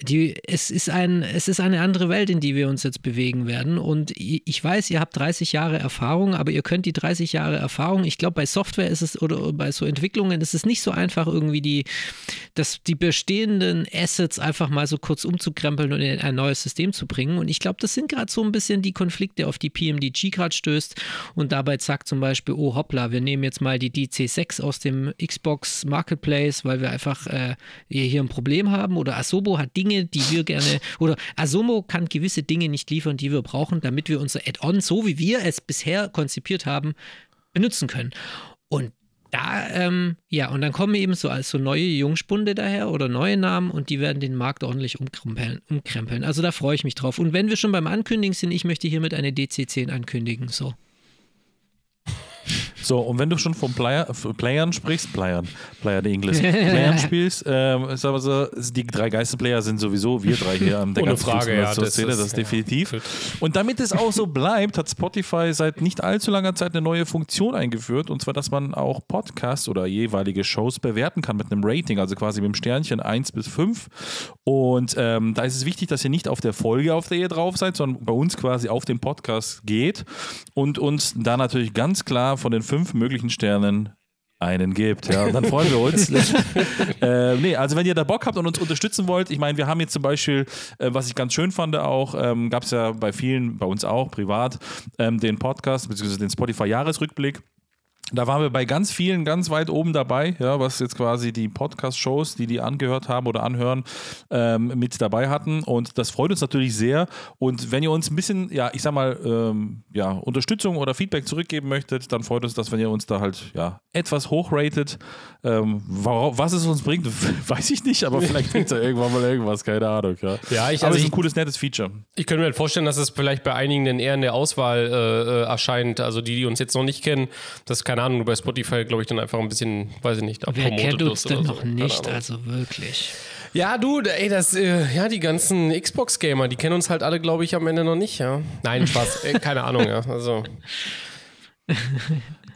B: Die, es, ist ein, es ist eine andere Welt, in die wir uns jetzt bewegen werden. Und ich weiß, ihr habt 30 Jahre Erfahrung, aber ihr könnt die 30 Jahre Erfahrung, ich glaube, bei Software ist es oder bei so Entwicklungen ist es nicht so einfach, irgendwie die, das, die bestehenden Assets einfach mal so kurz umzukrempeln und in ein neues System zu bringen. Und ich glaube, das sind gerade so ein bisschen die Konflikte, auf die PMDG gerade stößt und dabei sagt zum Beispiel, oh hoppla, wir nehmen jetzt mal die DC6 aus dem Xbox Marketplace, weil wir einfach äh, hier ein Problem haben. Oder Asobo hat Dinge, die wir gerne, oder Asomo kann gewisse Dinge nicht liefern, die wir brauchen, damit wir unser Add-on, so wie wir es bisher konzipiert haben, benutzen können. Und da, ähm, ja, und dann kommen eben so als so neue Jungspunde daher oder neue Namen und die werden den Markt ordentlich umkrempeln. umkrempeln. Also da freue ich mich drauf. Und wenn wir schon beim Ankündigen sind, ich möchte hiermit eine DC10 ankündigen. So.
A: So, und wenn du schon von Player, Playern sprichst, Playern, Player der English, Playern spielst, ähm, ist aber so, die drei Geisterplayer sind sowieso wir drei hier am der
C: Ohne
A: ganzen
C: Frage, ja, das
A: Szene,
C: ist-
A: das ist
C: ja,
A: definitiv.
C: gut.
A: Und damit es auch so bleibt, hat Spotify seit nicht allzu langer Zeit eine neue Funktion eingeführt, und zwar, dass man auch Podcasts oder jeweilige Shows bewerten kann mit einem Rating, also quasi mit dem Sternchen 1 bis 5. Und ähm, da ist es wichtig, dass ihr nicht auf der Folge, auf der ihr drauf seid, sondern bei uns quasi auf den Podcast geht und uns da natürlich ganz klar von den fünf möglichen Sternen einen gibt. Ja, und dann freuen wir uns. äh, nee, also wenn ihr da Bock habt und uns unterstützen wollt, ich meine, wir haben jetzt zum Beispiel, äh, was ich ganz schön fand auch, ähm, gab es ja bei vielen, bei uns auch, privat, ähm, den Podcast, beziehungsweise den Spotify-Jahresrückblick. Da waren wir bei ganz vielen ganz weit oben dabei, ja, was jetzt quasi die Podcast-Shows, die die angehört haben oder anhören, ähm, mit dabei hatten. Und das freut uns natürlich sehr. Und wenn ihr uns ein bisschen, ja, ich sag mal, ähm, ja, Unterstützung oder Feedback zurückgeben möchtet, dann freut uns das, wenn ihr uns da halt, ja, etwas hochratet. Ähm, wa- was es uns bringt, weiß ich nicht, aber vielleicht bringt es ja irgendwann mal irgendwas, keine Ahnung. Ja,
C: Ja, ich-
A: aber
C: also
A: es ist ein cooles, nettes Feature.
C: Ich könnte mir halt vorstellen, dass es vielleicht bei einigen dann eher in der Auswahl äh, äh, erscheint. Also die, die uns jetzt noch nicht kennen, das keine Ahnung, du bei Spotify, glaube ich, dann einfach ein bisschen, weiß ich nicht,
B: Wer
C: promotet
B: kennt uns denn noch
C: so. Keine
B: nicht? Also wirklich.
C: Ja, du, ey, das, äh, ja, die ganzen Xbox-Gamer, die kennen uns halt alle, glaube ich, am Ende noch nicht, ja. Nein, Spaß, äh, keine Ahnung, ja. Also,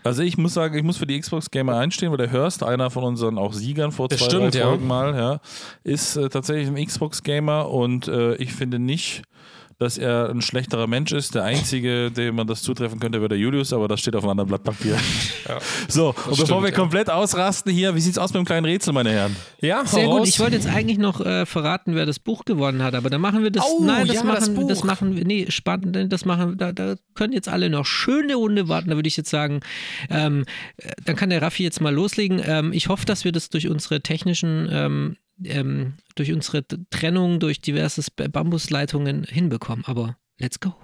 A: Also ich muss sagen, ich muss für die Xbox Gamer einstehen, weil der Hörst, einer von unseren auch Siegern vor
C: Das
A: zwei
C: stimmt,
A: drei
C: ja.
A: Folgen mal, ja, ist äh, tatsächlich ein Xbox Gamer und äh, ich finde nicht, dass er ein schlechterer Mensch ist. Der einzige, dem man das zutreffen könnte, wäre der Julius, aber das steht auf einem anderen Blatt Papier. so, und bevor
C: stimmt,
A: wir
C: ja.
A: komplett ausrasten hier, wie sieht's aus mit dem kleinen Rätsel, meine Herren?
C: ja,
B: Sehr
C: hau
B: gut. Ich wollte jetzt eigentlich noch äh, verraten, wer das Buch gewonnen hat, aber dann machen wir das.
C: Oh,
B: nein, das
C: ja,
B: machen,
C: das
B: das,
C: Buch.
B: machen wir. Nee, spannend. Das machen. Da, da können jetzt alle noch schöne Runde warten. Da würde ich jetzt sagen, ähm, äh, dann kann der Raffi jetzt mal loslegen. Ähm, ich hoffe, dass wir das durch unsere technischen ähm, ähm, durch unsere Trennung durch diverse Bambusleitungen hinbekommen. Aber let's go.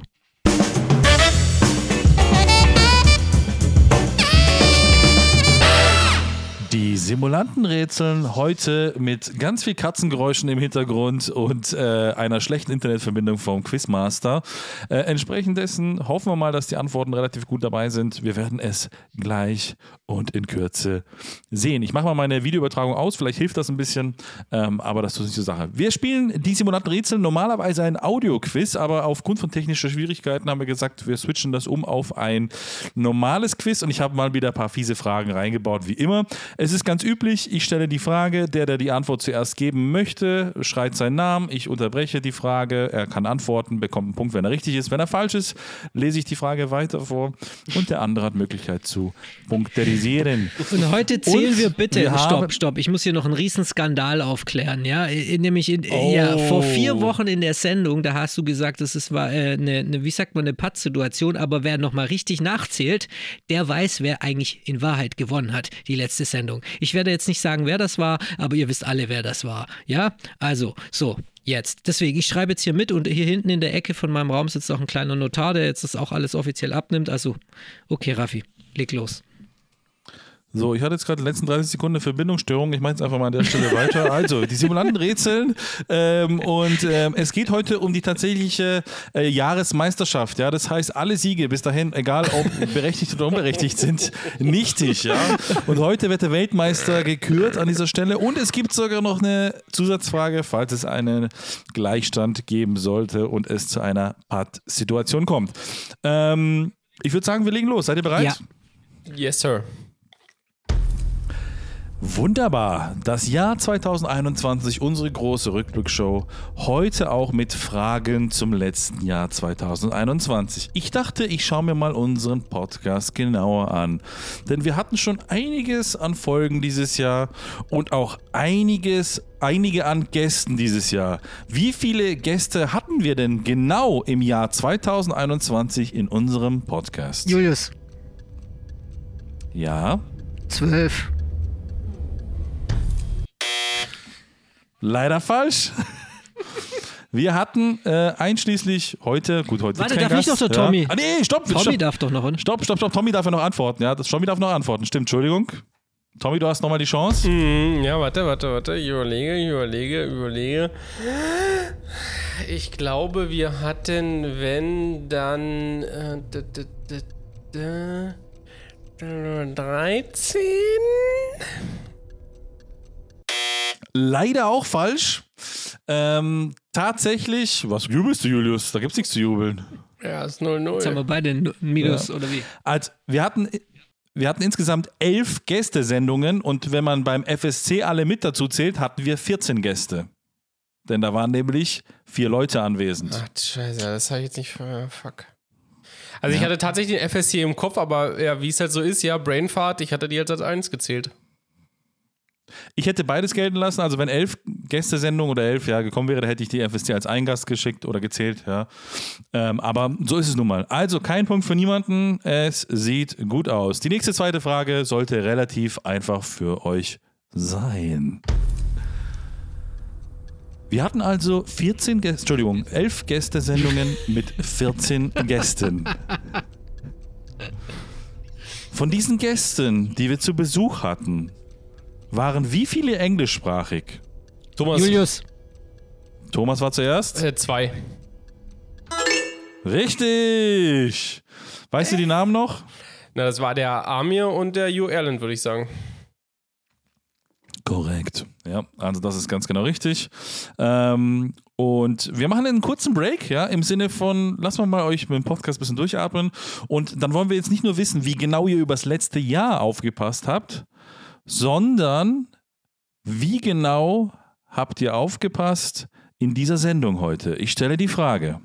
A: Die Simulanten rätseln heute mit ganz viel Katzengeräuschen im Hintergrund und äh, einer schlechten Internetverbindung vom Quizmaster. Äh, entsprechend dessen hoffen wir mal, dass die Antworten relativ gut dabei sind. Wir werden es gleich und in Kürze sehen. Ich mache mal meine Videoübertragung aus, vielleicht hilft das ein bisschen, ähm, aber das tut nicht zur Sache. Wir spielen die Simulanten rätseln normalerweise ein Audio-Quiz, aber aufgrund von technischer Schwierigkeiten haben wir gesagt, wir switchen das um auf ein normales Quiz und ich habe mal wieder ein paar fiese Fragen reingebaut, wie immer. Es ist ganz üblich, ich stelle die Frage, der, der die Antwort zuerst geben möchte, schreit seinen Namen, ich unterbreche die Frage, er kann antworten, bekommt einen Punkt, wenn er richtig ist. Wenn er falsch ist, lese ich die Frage weiter vor und der andere hat Möglichkeit zu punkterisieren.
B: Und heute zählen
A: Und
B: wir bitte,
A: wir
B: stopp, stopp, ich muss hier noch einen riesen Skandal aufklären, ja, In- nämlich in, ja, vor vier Wochen in der Sendung, da hast du gesagt, das ist, war äh, eine, eine, wie sagt man, eine Pattsituation, aber wer nochmal richtig nachzählt, der weiß, wer eigentlich in Wahrheit gewonnen hat, die letzte Sendung. Ich werde jetzt nicht sagen, wer das war, aber ihr wisst alle, wer das war, ja, also, so, Jetzt. Deswegen, ich schreibe jetzt hier mit und hier hinten in der Ecke von meinem Raum sitzt auch ein kleiner Notar, der jetzt das auch alles offiziell abnimmt. Also, okay, Raffi, leg los.
A: So, ich hatte jetzt gerade in den letzten 30 Sekunden eine Verbindungsstörung. Ich mache jetzt einfach mal an der Stelle weiter. Also, die Simulanten rätseln ähm, und ähm, es geht heute um die tatsächliche äh, Jahresmeisterschaft. Ja, das heißt, alle Siege bis dahin, egal ob berechtigt oder unberechtigt, sind nichtig. Ja, und heute wird der Weltmeister gekürt an dieser Stelle und es gibt sogar noch eine Zusatzfrage, falls es einen Gleichstand geben sollte und es zu einer Patt-Situation kommt. Ähm, ich würde sagen, wir legen los. Seid ihr bereit?
B: Ja.
C: Yes, sir.
A: Wunderbar. Das Jahr 2021, unsere große Rückblickshow. Heute auch mit Fragen zum letzten Jahr 2021. Ich dachte, ich schaue mir mal unseren Podcast genauer an. Denn wir hatten schon einiges an Folgen dieses Jahr und auch einiges, einige an Gästen dieses Jahr. Wie viele Gäste hatten wir denn genau im Jahr 2021 in unserem Podcast?
B: Julius,
A: Ja.
B: zwölf.
A: Leider falsch. Wir hatten äh, einschließlich heute, gut, heute
B: Warte, darf ich
A: Gast,
B: noch, der Tommy?
A: Ja. Ah, nee, stopp,
B: Tommy
A: stopp,
B: darf doch noch, oder?
A: stopp, stopp, stopp, Tommy darf ja noch antworten. Ja, das Tommy darf noch antworten. Stimmt, Entschuldigung. Tommy, du hast nochmal die Chance.
C: Hm, ja, warte, warte, warte. Ich überlege, ich überlege, überlege. Ich glaube, wir hatten, wenn dann. Äh, d, d, d, 13?
A: Leider auch falsch. Ähm, tatsächlich, was jubelst du, Julius? Da gibt's nichts zu jubeln.
C: Ja, ist
B: Jetzt haben
C: 0-0.
B: wir beide ein Minus, oder wie?
A: Also, wir hatten, wir hatten insgesamt elf Gästesendungen und wenn man beim FSC alle mit dazu zählt, hatten wir 14 Gäste. Denn da waren nämlich vier Leute anwesend.
C: Ach, scheiße, das habe ich jetzt nicht. äh, Fuck. Also, ich
A: Ja.
C: hatte tatsächlich den FSC im Kopf, aber ja, wie es halt so ist, ja, Brainfart, ich hatte die jetzt als 1 gezählt.
A: Ich hätte beides gelten lassen. Also wenn elf Gästesendungen oder elf ja gekommen wäre, da hätte ich die FSC als Eingast geschickt oder gezählt. Ja. Ähm, aber so ist es nun mal. Also kein Punkt für niemanden. Es sieht gut aus. Die nächste zweite Frage sollte relativ einfach für euch sein. Wir hatten also 14 Gäste, Entschuldigung, 11 Gästesendungen mit 14 Gästen. Von diesen Gästen, die wir zu Besuch hatten, waren wie viele englischsprachig?
C: Thomas,
B: Julius,
A: Thomas war zuerst.
C: äh, 2.
A: Richtig. Weißt du die Namen noch?
C: Na, das war der Amir und der Hugh Erland, würde ich sagen.
A: Korrekt. Ja, also das ist ganz genau richtig. Ähm, und wir machen einen kurzen Break, ja, im Sinne von, lassen wir mal euch mit dem Podcast ein bisschen durchatmen. Und dann wollen wir jetzt nicht nur wissen, wie genau ihr übers letzte Jahr aufgepasst habt, sondern wie genau habt ihr aufgepasst in dieser Sendung heute? Ich stelle die Frage.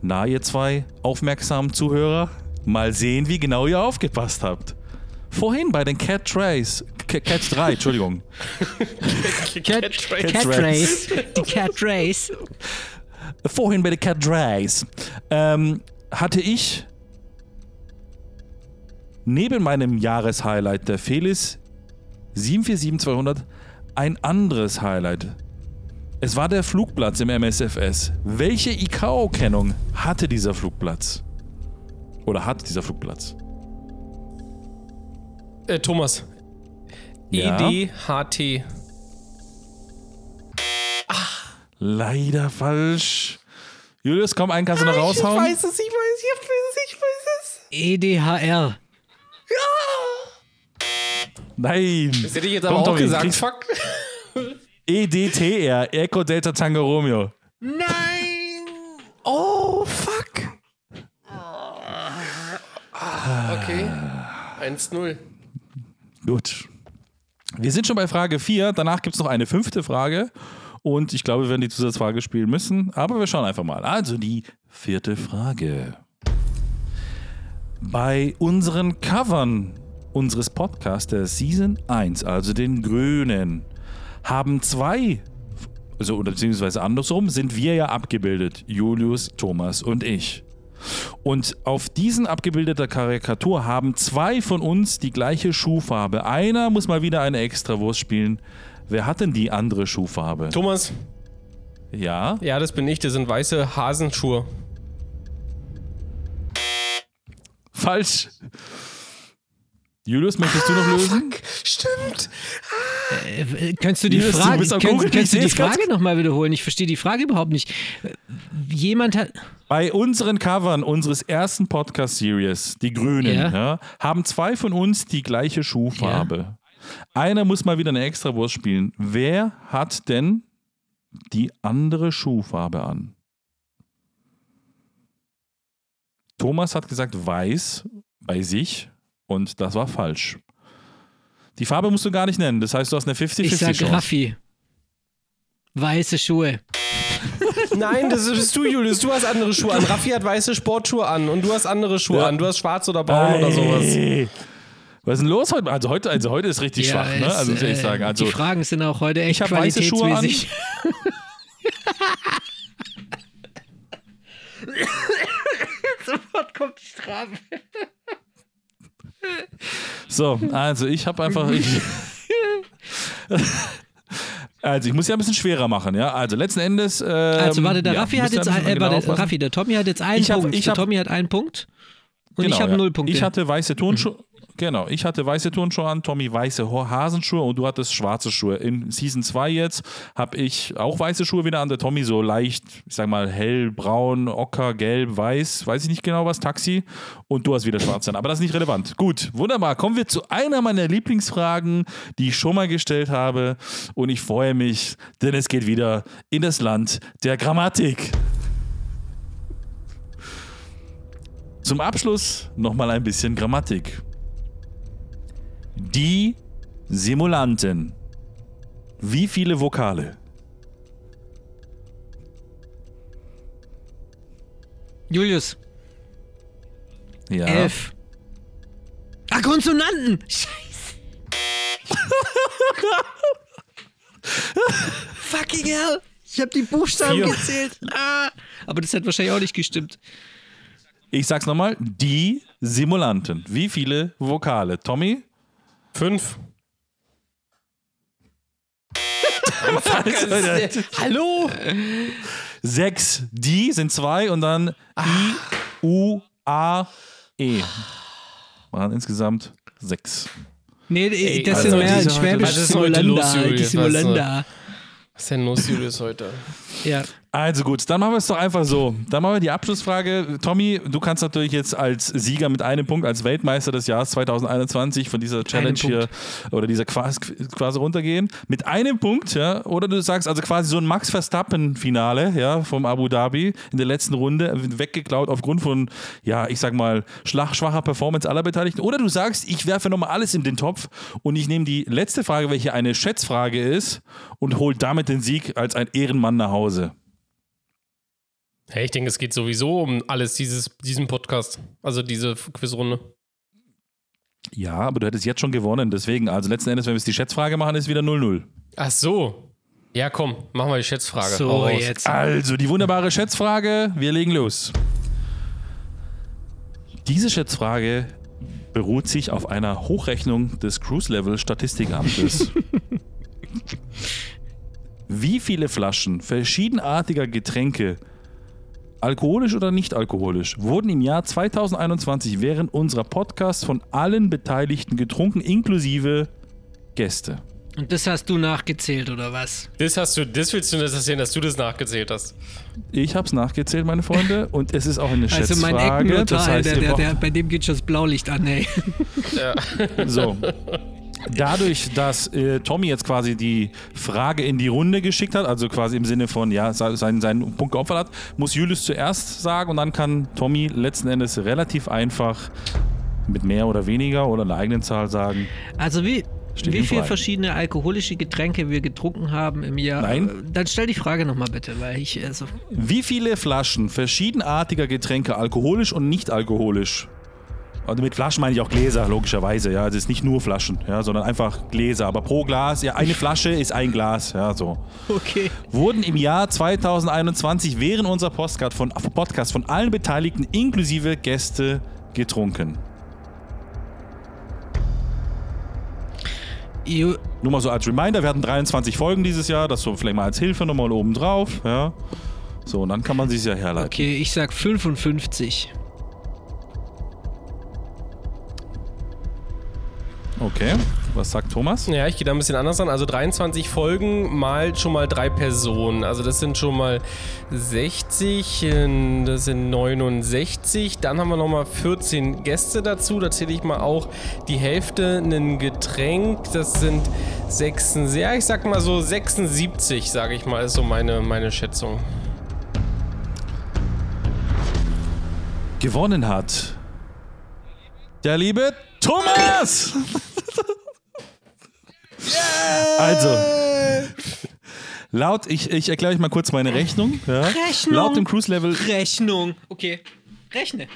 A: Na, ihr zwei aufmerksamen Zuhörer, mal sehen, wie genau ihr aufgepasst habt. Vorhin bei den Cat Trays, K Cats 3, Entschuldigung.
B: Cat,
C: Trace.
B: Cat Race. Die Cat Race.
A: Vorhin bei den Cat Trays ähm, hatte ich neben meinem Jahreshighlight der Felis 747200 ein anderes Highlight. Es war der Flugplatz im MSFS. Welche ICAO-Kennung hatte dieser Flugplatz? Oder hat dieser Flugplatz?
C: Äh, Thomas.
A: Ja?
C: EDHT.
A: Leider falsch. Julius, komm, einen kannst du noch raushauen.
C: es, ich weiß es, ich weiß es, ich weiß es.
B: EDHR.
A: Nein.
C: Das hätte ich jetzt
A: Komm,
C: aber auch
A: Tommy,
C: gesagt. Fuck.
A: EDTR, Echo Delta Tango Romeo.
B: Nein!
C: Oh, fuck. Okay. 1-0.
A: Gut. Wir sind schon bei Frage 4. Danach gibt es noch eine fünfte Frage. Und ich glaube, wir werden die Zusatzfrage spielen müssen. Aber wir schauen einfach mal. Also die vierte Frage. Bei unseren Covern unseres Podcasts der Season 1, also den grünen, haben zwei, also oder beziehungsweise andersrum, sind wir ja abgebildet. Julius, Thomas und ich. Und auf diesen abgebildeter Karikatur haben zwei von uns die gleiche Schuhfarbe. Einer muss mal wieder eine Extrawurst spielen. Wer hat denn die andere Schuhfarbe?
C: Thomas.
A: Ja?
C: Ja, das bin ich. Das sind weiße Hasenschuhe.
A: Falsch. Julius, möchtest du noch lösen?
C: Stimmt.
B: Äh, könntest du die
A: Julius, du
B: Frage,
A: Googeln,
B: könntest
A: ich
B: du die. Frage nochmal wiederholen? Ich verstehe die Frage überhaupt nicht. Jemand hat.
A: Bei unseren Covern unseres ersten Podcast-Series, die Grünen,
B: Ja.
A: ja, haben zwei von uns die gleiche Schuhfarbe. Einer muss mal wieder eine Extrawurst spielen. Wer hat denn die andere Schuhfarbe an? Thomas hat gesagt weiß bei sich. Und das war falsch. Die Farbe musst du gar nicht nennen. Das heißt, du hast eine 50-50
B: Ich sag
A: Chance.
B: Raffi. Weiße Schuhe.
C: Nein, das bist du, Julius. Du hast andere Schuhe an. Raffi hat weiße Sportschuhe an und du hast andere Schuhe
A: Ja.
C: an. Du hast schwarz oder braun oder sowas.
A: Was ist denn los heute? Also heute, also heute ist richtig schwach, ne? Also muss ich
B: äh,
A: sagen. Also
B: die Fragen sind auch heute echt
A: Ich hab weiße Schuhe an.
B: Sofort kommt die Strafe.
A: So, also ich habe einfach. Ich, also ich muss ja ein bisschen schwerer machen, ja. Also letzten Endes. Ähm,
B: Also warte, der
A: ja,
B: Raffi hat jetzt
A: ein
B: äh,
A: genau.
B: Raffi, der Tommy hat jetzt einen
A: Ich hab-
B: Punkt.
A: ich
B: der
A: hab-
B: Tommy hat einen Punkt und
A: Genau,
B: ich habe
A: ja.
B: null Punkte.
A: Ich hatte weiße Turnschuhe. Genau, ich hatte weiße Turnschuhe an, Tommy weiße Hasenschuhe und du hattest schwarze Schuhe. In Season 2 jetzt habe ich auch weiße Schuhe wieder an, der Tommy so leicht, ich sag mal, hellbraun, ocker, gelb, weiß, weiß ich nicht genau was, Taxi. Und du hast wieder schwarze an, aber das ist nicht relevant. Gut, wunderbar. Kommen wir zu einer meiner Lieblingsfragen, die ich schon mal gestellt habe und ich freue mich, denn es geht wieder in das Land der Grammatik. Zum Abschluss nochmal ein bisschen Grammatik. Die Simulanten. Wie viele Vokale?
B: Julius,
A: Ja.
B: elf. Ah, Konsonanten! Scheiße. Fucking hell! Ich habe die Buchstaben
C: Vier.
B: gezählt. Ah. Aber das hat wahrscheinlich auch nicht gestimmt.
A: Ich sag's nochmal. Die Simulanten. Wie viele Vokale? Tommy?
C: Fünf. Hallo?
A: Sechs. Die sind zwei und dann I, U, A, E. Waren insgesamt sechs.
B: Nee,
C: Ey,
B: das
C: also
B: sind mehr Schwäbisch
C: Was ist heute los,
B: Simulander. Die
C: Julius?
B: Simulander.
C: Was ist denn los, Julius, heute?
B: Ja.
A: Also gut, dann machen wir es doch einfach so. Dann machen wir die Abschlussfrage. Tommy, du kannst natürlich jetzt als Sieger mit einem Punkt, als Weltmeister des Jahres 2021 von dieser Challenge hier oder dieser quasi, quasi runtergehen. Mit einem Punkt, ja. Oder du sagst also quasi so ein Max Verstappen-Finale, ja, vom Abu Dhabi in der letzten Runde, weggeklaut aufgrund von, ja, ich sag mal, schwacher Performance aller Beteiligten. Oder du sagst, ich werfe nochmal alles in den Topf und ich nehme die letzte Frage, welche eine Schätzfrage ist, und hol damit den Sieg als ein Ehrenmann nach Hause.
C: Hey, ich denke, es geht sowieso um alles dieses, diesen Podcast. Also diese Quizrunde.
A: Ja, aber du hättest jetzt schon gewonnen. Deswegen, also letzten Endes, wenn wir es die Schätzfrage machen, ist wieder 0-0.
C: Ach so. Ja, komm, machen wir die Schätzfrage.
B: So, jetzt.
A: Also, die wunderbare Schätzfrage. Wir legen los. Diese Schätzfrage beruht sich auf einer Hochrechnung des Cruise-Level-Statistikamtes. Wie viele Flaschen verschiedenartiger Getränke, alkoholisch oder nicht alkoholisch, wurden im Jahr 2021 während unserer Podcasts von allen Beteiligten getrunken, inklusive Gäste?
B: Und das hast du nachgezählt, oder was?
C: Das hast du, das willst du nicht erzählen, dass du das nachgezählt hast.
A: Ich habe es nachgezählt, meine Freunde, und es ist auch eine
B: Also mein
A: Schätzfrage.
B: Eckennotar,
A: das heißt,
B: der, der, der, bei dem geht schon das Blaulicht an, ey.
A: So. Dadurch, dass äh, Tommy jetzt quasi die Frage in die Runde geschickt hat, also quasi im Sinne von, ja, se- seinen, seinen Punkt geopfert hat, muss Julius zuerst sagen und dann kann Tommy letzten Endes relativ einfach mit mehr oder weniger oder einer eigenen Zahl sagen.
B: Also wie,
A: Steht
B: wie viele verschiedene alkoholische Getränke wir getrunken haben im Jahr?
A: Nein.
B: Äh, Dann stell die Frage nochmal bitte, weil ich, also,
A: Wie viele Flaschen verschiedenartiger Getränke, alkoholisch und nicht alkoholisch? Also mit Flaschen meine ich auch Gläser, logischerweise, ja. Also es ist nicht nur Flaschen, ja, sondern einfach Gläser. Aber pro Glas, ja, eine Flasche ist ein Glas, ja, so.
B: okay.
A: wurden im Jahr 2021 während unserer Podcast von, Podcast von allen Beteiligten inklusive Gäste getrunken.
B: Ju
A: Nur mal so als Reminder, wir hatten 23 Folgen dieses Jahr, das so vielleicht mal als Hilfe nochmal oben drauf, ja. So, und dann kann man sich ja herleiten.
B: okay, ich sag 55.
A: Okay, was sagt Thomas?
C: Ja, ich gehe da ein bisschen anders an. Also 23 Folgen mal schon mal drei Personen. Also das sind schon mal 60, äh, das sind 69. Dann haben wir nochmal 14 Gäste dazu. Da zähle ich mal auch die Hälfte ein Getränk. Das sind 6, ja, ich sag mal so 76, sage ich mal, ist so meine, meine Schätzung.
A: Gewonnen hat der liebe Thomas! Also, laut, ich, ich erkläre euch mal kurz meine Rechnung. Ja.
B: Rechnung.
A: Laut dem Cruise Level
B: Rechnung. Okay. Rechne.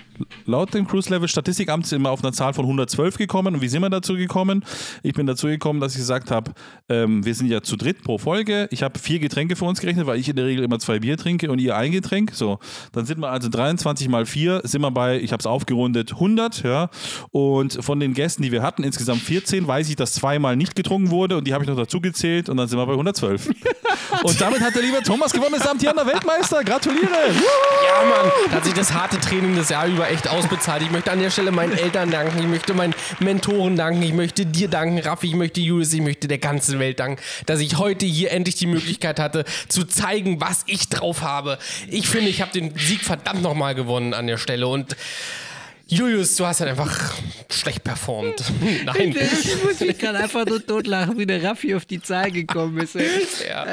A: laut dem Cruise Level Statistikamt sind wir auf eine Zahl von 112 gekommen. Und wie sind wir dazu gekommen? Ich bin dazu gekommen, dass ich gesagt habe, ähm, wir sind ja zu dritt pro Folge. Ich habe vier Getränke für uns gerechnet, weil ich in der Regel immer zwei Bier trinke und ihr ein Getränk. So, dann sind wir also 23 mal 4, sind wir bei, ich habe es aufgerundet, 100. Ja. Und von den Gästen, die wir hatten, insgesamt 14, weiß ich, dass zweimal nicht getrunken wurde und die habe ich noch dazu gezählt und dann sind wir bei 112. und damit hat der liebe Thomas gewonnen, ist amtierender Weltmeister. Gratuliere!
C: Ja, Mann, hat sich das harte Training das Jahr über echt ausbezahlt. Ich möchte an der Stelle meinen Eltern danken, ich möchte meinen Mentoren danken, ich möchte dir danken, Raffi, ich möchte Julius, ich möchte der ganzen Welt danken, dass ich heute hier endlich die Möglichkeit hatte, zu zeigen, was ich drauf habe. Ich finde, ich habe den Sieg verdammt nochmal gewonnen an der Stelle und Julius, du hast halt einfach schlecht performt. Nein.
B: Ich muss mich gerade einfach nur totlachen, wie der Raffi auf die Zahl gekommen ist.
C: Ja.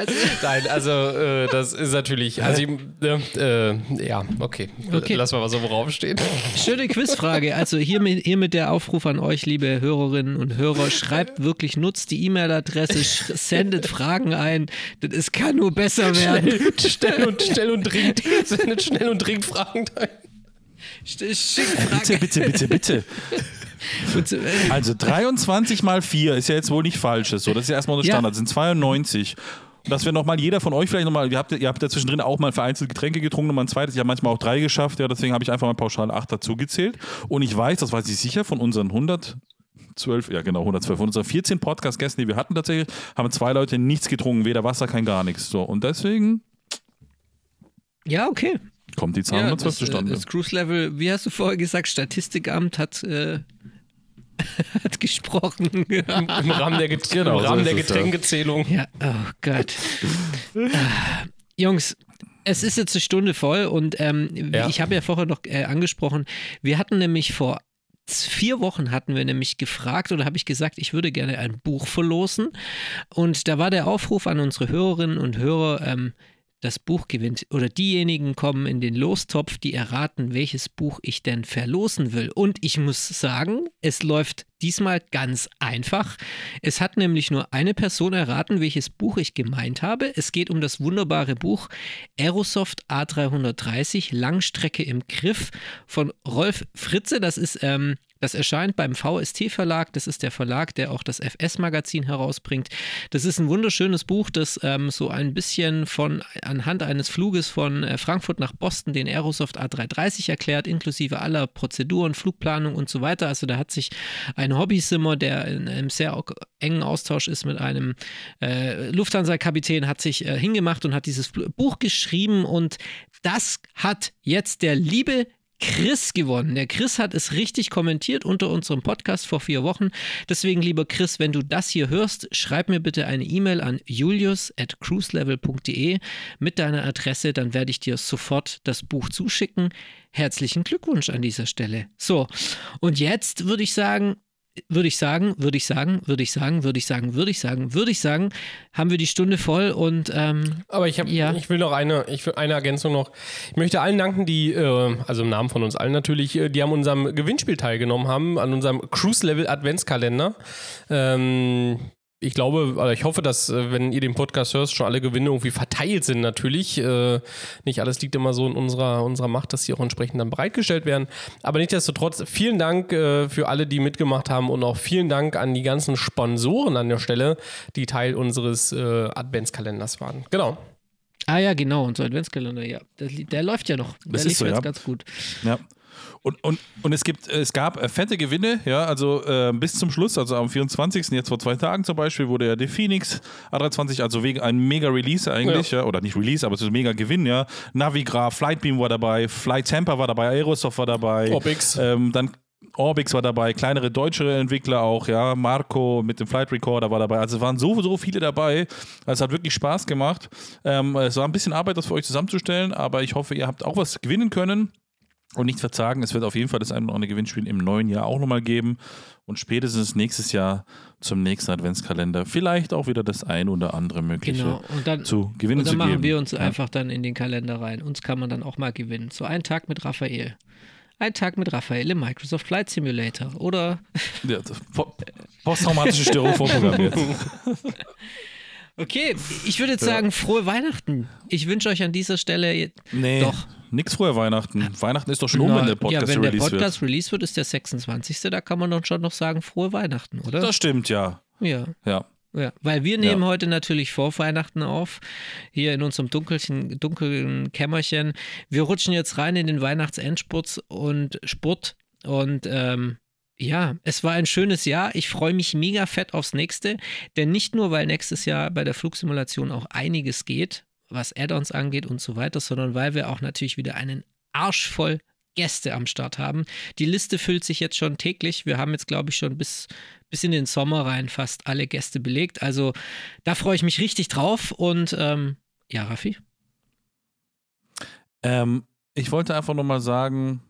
C: Nein, also äh, das ist natürlich, also äh, äh, ja, okay.
B: Okay.
C: Lass mal was so worauf steht.
B: Schöne Quizfrage. Also hiermit, hiermit der Aufruf an euch, liebe Hörerinnen und Hörer. Schreibt wirklich, nutzt die E-Mail-Adresse, sendet Fragen ein. Das es kann nur besser werden.
C: Schnell, schnell und schnell und dringend, sendet schnell und dringend Fragen ein.
A: Bitte, bitte, bitte, bitte.
B: Und äh,
A: Also 23 mal 4 ist ja jetzt wohl nicht falsches. So, das ist ja erstmal unser
B: Ja.
A: Standard, das sind 92. Und dass wir nochmal, jeder von euch vielleicht nochmal, ihr habt, ihr habt ja zwischendrin auch mal vereinzelt Getränke getrunken, nochmal ein zweites, ich habe manchmal auch drei geschafft, ja, deswegen habe ich einfach mal pauschal 8 dazu gezählt. Und ich weiß, das weiß ich sicher, von unseren 112, ja genau, 112, von unseren 14 Podcast-Gästen, die wir hatten tatsächlich, haben zwei Leute nichts getrunken, weder Wasser, kein gar nichts. So, und deswegen
B: Ja, okay.
A: Kommt die Zahl
B: Ja,
A: 112
B: das, äh,
A: zustande.
B: das Cruise Level, wie hast du vorher gesagt, Statistikamt hat, äh, hat gesprochen.
C: Im Rahmen der, Get
A: Genau,
C: im
A: so
C: Rahmen
A: ist
C: der. Getränkezählung.
B: Ja, oh Gott. Ah, Jungs, es ist jetzt eine Stunde voll und ähm,
C: Ja.
B: ich habe ja vorher noch äh, angesprochen, wir hatten nämlich vor vier Wochen hatten wir nämlich gefragt oder habe ich gesagt, ich würde gerne ein Buch verlosen und da war der Aufruf an unsere Hörerinnen und Hörer, ähm, das Buch gewinnt oder diejenigen kommen in den Lostopf, die erraten, welches Buch ich denn verlosen will. Und ich muss sagen, es läuft diesmal ganz einfach. Es hat nämlich nur eine Person erraten, welches Buch ich gemeint habe. Es geht um das wunderbare Buch Aerosoft A330 Langstrecke im Griff von Rolf Fritze. Das ist ähm, das erscheint beim VST Verlag. Das ist der Verlag, der auch das FS-Magazin herausbringt. Das ist ein wunderschönes Buch, das ähm, so ein bisschen von anhand eines Fluges von äh, Frankfurt nach Boston den Aerosoft A330 erklärt, inklusive aller Prozeduren, Flugplanung und so weiter. Also da hat sich ein Hobbysimmer, der in einem sehr engen Austausch ist mit einem äh, Lufthansa-Kapitän, hat sich äh, hingemacht und hat dieses Buch geschrieben und das hat jetzt der liebe Chris gewonnen. Der Chris hat es richtig kommentiert unter unserem Podcast vor vier Wochen. Deswegen, lieber Chris, wenn du das hier hörst, schreib mir bitte eine E-Mail an julius.cruiselevel.de mit deiner Adresse, dann werde ich dir sofort das Buch zuschicken. Herzlichen Glückwunsch an dieser Stelle. So, und jetzt würde ich sagen, würde ich sagen, würde ich sagen, würde ich sagen, würde ich sagen, würde ich sagen, würde ich sagen, haben wir die Stunde voll und ähm,
C: Aber ich, hab,
B: Ja.
C: ich will noch eine, ich will eine Ergänzung noch. Ich möchte allen danken, die, äh, also im Namen von uns allen natürlich, äh, die an unserem Gewinnspiel teilgenommen haben, an unserem Cruise Level Adventskalender. Ähm, ich glaube, oder ich hoffe, dass, äh, wenn ihr den Podcast hört, schon alle Gewinne irgendwie verteilt sind natürlich. Äh, nicht alles liegt immer so in unserer, unserer Macht, dass sie auch entsprechend dann bereitgestellt werden. Aber nichtsdestotrotz, vielen Dank äh, für alle, die mitgemacht haben und auch vielen Dank an die ganzen Sponsoren an der Stelle, die Teil unseres äh, Adventskalenders waren. Genau.
B: Ah ja, genau, unser Adventskalender, ja. Der, der läuft ja noch. Der
A: Das ist
B: lief
A: so,
B: jetzt
A: ja.
B: ganz gut.
A: Ja. Und, und, und es gibt, es gab äh, fette Gewinne, ja, also äh, bis zum Schluss, also am 24. jetzt vor zwei Tagen zum Beispiel, wurde ja der Phoenix A320, also wegen ein mega Release eigentlich, ja. oder nicht Release, aber es ist ein mega Gewinn, ja. Navigra, Flightbeam war dabei, Flight Tamper war dabei, Aerosoft war dabei.
C: Orbix.
A: Ähm, dann Orbix war dabei, kleinere deutsche Entwickler auch, ja, Marco mit dem Flight Recorder war dabei. Also es waren so, so viele dabei. Also es hat wirklich Spaß gemacht. Ähm, es war ein bisschen Arbeit, das für euch zusammenzustellen, aber ich hoffe, ihr habt auch was gewinnen können. Und nicht verzagen, es wird auf jeden Fall das ein oder andere Gewinnspiel im neuen Jahr auch nochmal geben. Und spätestens nächstes Jahr zum nächsten Adventskalender vielleicht auch wieder das ein oder andere mögliche
B: Genau. Und dann,
A: zu gewinnen
B: und dann
A: zu
B: machen
A: geben.
B: wir uns
A: Ja.
B: einfach dann in den Kalender rein. Uns kann man dann auch mal gewinnen. So einen Tag mit Raphael. Ein Tag mit Raphael im Microsoft Flight Simulator. Oder
A: Ja, po- posttraumatische Störung vorprogrammiert.
B: Okay, ich würde jetzt sagen, frohe Weihnachten. Ich wünsche euch an dieser Stelle.
A: Nee,
B: Doch.
A: Nix früher Weihnachten. Weihnachten ist doch schon um, wenn der Podcast
B: ja, wenn der
A: released
B: Podcast released wird, ist der 26. Da kann man doch schon noch sagen, frohe Weihnachten, oder?
A: wird. Das stimmt, ja.
B: ja.
A: Ja.
B: Ja, weil wir nehmen
A: Ja.
B: heute natürlich vor Weihnachten auf, hier in unserem dunkelchen, dunklen Kämmerchen. Wir rutschen jetzt rein in den Weihnachtsendspurt und Sport und ähm, ja, es war ein schönes Jahr. Ich freue mich mega fett aufs nächste, denn nicht nur, weil nächstes Jahr bei der Flugsimulation auch einiges geht, was Add-ons angeht und so weiter, sondern weil wir auch natürlich wieder einen Arsch voll Gäste am Start haben. Die Liste füllt sich jetzt schon täglich. Wir haben jetzt, glaube ich, schon bis, bis in den Sommer rein fast alle Gäste belegt. Also da freue ich mich richtig drauf. Und ähm, ja, Raffi?
A: Ähm, ich wollte einfach nochmal sagen,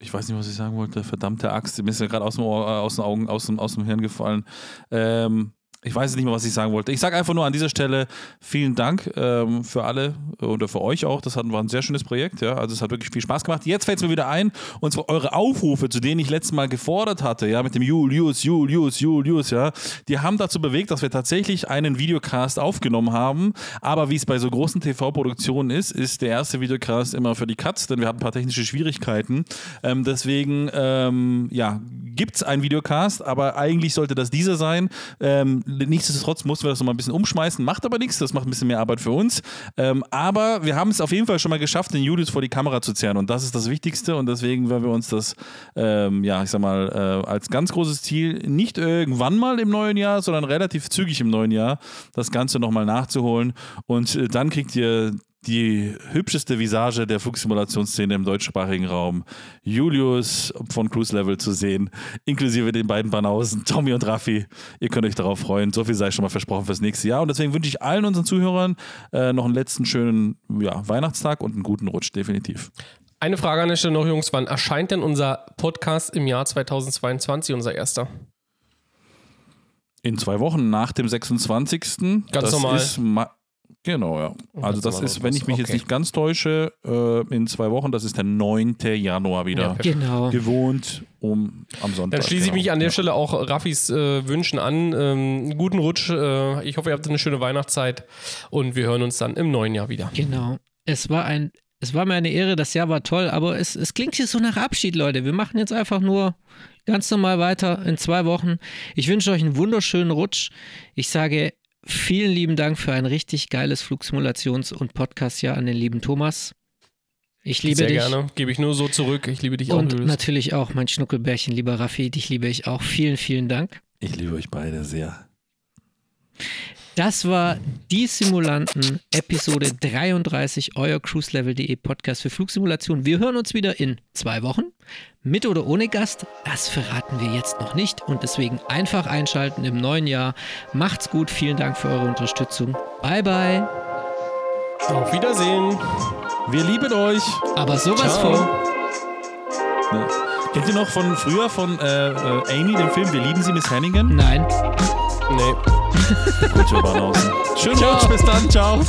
A: ich weiß nicht, was ich sagen wollte, verdammte Axt, mir ist ja gerade aus, äh, aus den Augen, aus dem, aus dem Hirn gefallen. Ähm, ich weiß nicht mehr, was ich sagen wollte. Ich sage einfach nur an dieser Stelle vielen Dank ähm, für alle oder für euch auch. Das hat, war ein sehr schönes Projekt. Ja? Also es hat wirklich viel Spaß gemacht. Jetzt fällt es mir wieder ein, und zwar eure Aufrufe, zu denen ich letztes Mal gefordert hatte, ja, mit dem Julius, Julius, Julius, ja, die haben dazu bewegt, dass wir tatsächlich einen Videocast aufgenommen haben. Aber wie es bei so großen TV-Produktionen ist, ist der erste Videocast immer für die Cuts, denn wir hatten ein paar technische Schwierigkeiten. Ähm, deswegen, ähm, ja, gibt es einen Videocast, aber eigentlich sollte das dieser sein. Ähm, nichtsdestotrotz mussten wir das nochmal ein bisschen umschmeißen, macht aber nichts, das macht ein bisschen mehr Arbeit für uns. Ähm, aber wir haben es auf jeden Fall schon mal geschafft, den Julius vor die Kamera zu zerren und das ist das Wichtigste und deswegen werden wir uns das, ähm, ja, ich sag mal, äh, als ganz großes Ziel nicht irgendwann mal im neuen Jahr, sondern relativ zügig im neuen Jahr das Ganze nochmal nachzuholen und äh, dann kriegt ihr die hübscheste Visage der Flugsimulationsszene im deutschsprachigen Raum, Julius von Cruise Level zu sehen, inklusive den beiden Banausen, Tommy und Raffi. Ihr könnt euch darauf freuen. So viel sei schon mal versprochen fürs nächste Jahr. Und deswegen wünsche ich allen unseren Zuhörern äh, noch einen letzten schönen ja, Weihnachtstag und einen guten Rutsch, definitiv.
C: Eine Frage an der Stelle noch, Jungs. Wann erscheint denn unser Podcast im Jahr 2022, unser erster?
A: In zwei Wochen nach dem 26.
C: Ganz
A: das
C: normal.
A: Genau, ja. Also das ist, wenn ich mich jetzt
C: okay.
A: nicht ganz täusche, äh, in zwei Wochen, das ist der 9. Januar wieder.
C: Ja.
B: Genau.
A: gewohnt um am Sonntag.
C: Dann schließe ich mich
A: genau.
C: an der
A: Ja.
C: Stelle auch Raffis äh, Wünschen an. Ähm, guten Rutsch. Äh, ich hoffe, ihr habt eine schöne Weihnachtszeit und wir hören uns dann im neuen Jahr wieder.
B: Genau. Es war ein, es war mir eine Ehre, das Jahr war toll, aber es, es klingt hier so nach Abschied, Leute. Wir machen jetzt einfach nur ganz normal weiter in zwei Wochen. Ich wünsche euch einen wunderschönen Rutsch. Ich sage vielen lieben Dank für ein richtig geiles Flugsimulations- und Podcastjahr an den lieben Thomas. Ich liebe
C: Sehr
B: dich.
C: gerne. Gebe ich nur so zurück. Ich liebe dich auch,
B: Und natürlich auch mein Schnuckelbärchen, lieber Raffi, dich liebe ich auch. Vielen, vielen Dank.
A: Ich liebe euch beide sehr.
B: Das war die Simulanten Episode 33, euer cruiselevel.de Podcast für Flugsimulation. Wir hören uns wieder in zwei Wochen. Mit oder ohne Gast, das verraten wir jetzt noch nicht und deswegen einfach einschalten im neuen Jahr. Macht's gut, vielen Dank für eure Unterstützung. Bye bye.
C: Auf Wiedersehen.
A: Wir lieben euch.
B: Aber sowas
C: Ciao.
B: von.
A: Ja. Kennt ihr noch von früher von äh, äh, Amy, dem Film Wir lieben sie, Miss Hannigan?
B: Nein.
C: Nee.
A: Gut, wir waren außen. Schönen. Rutsch, bis dann, ciao.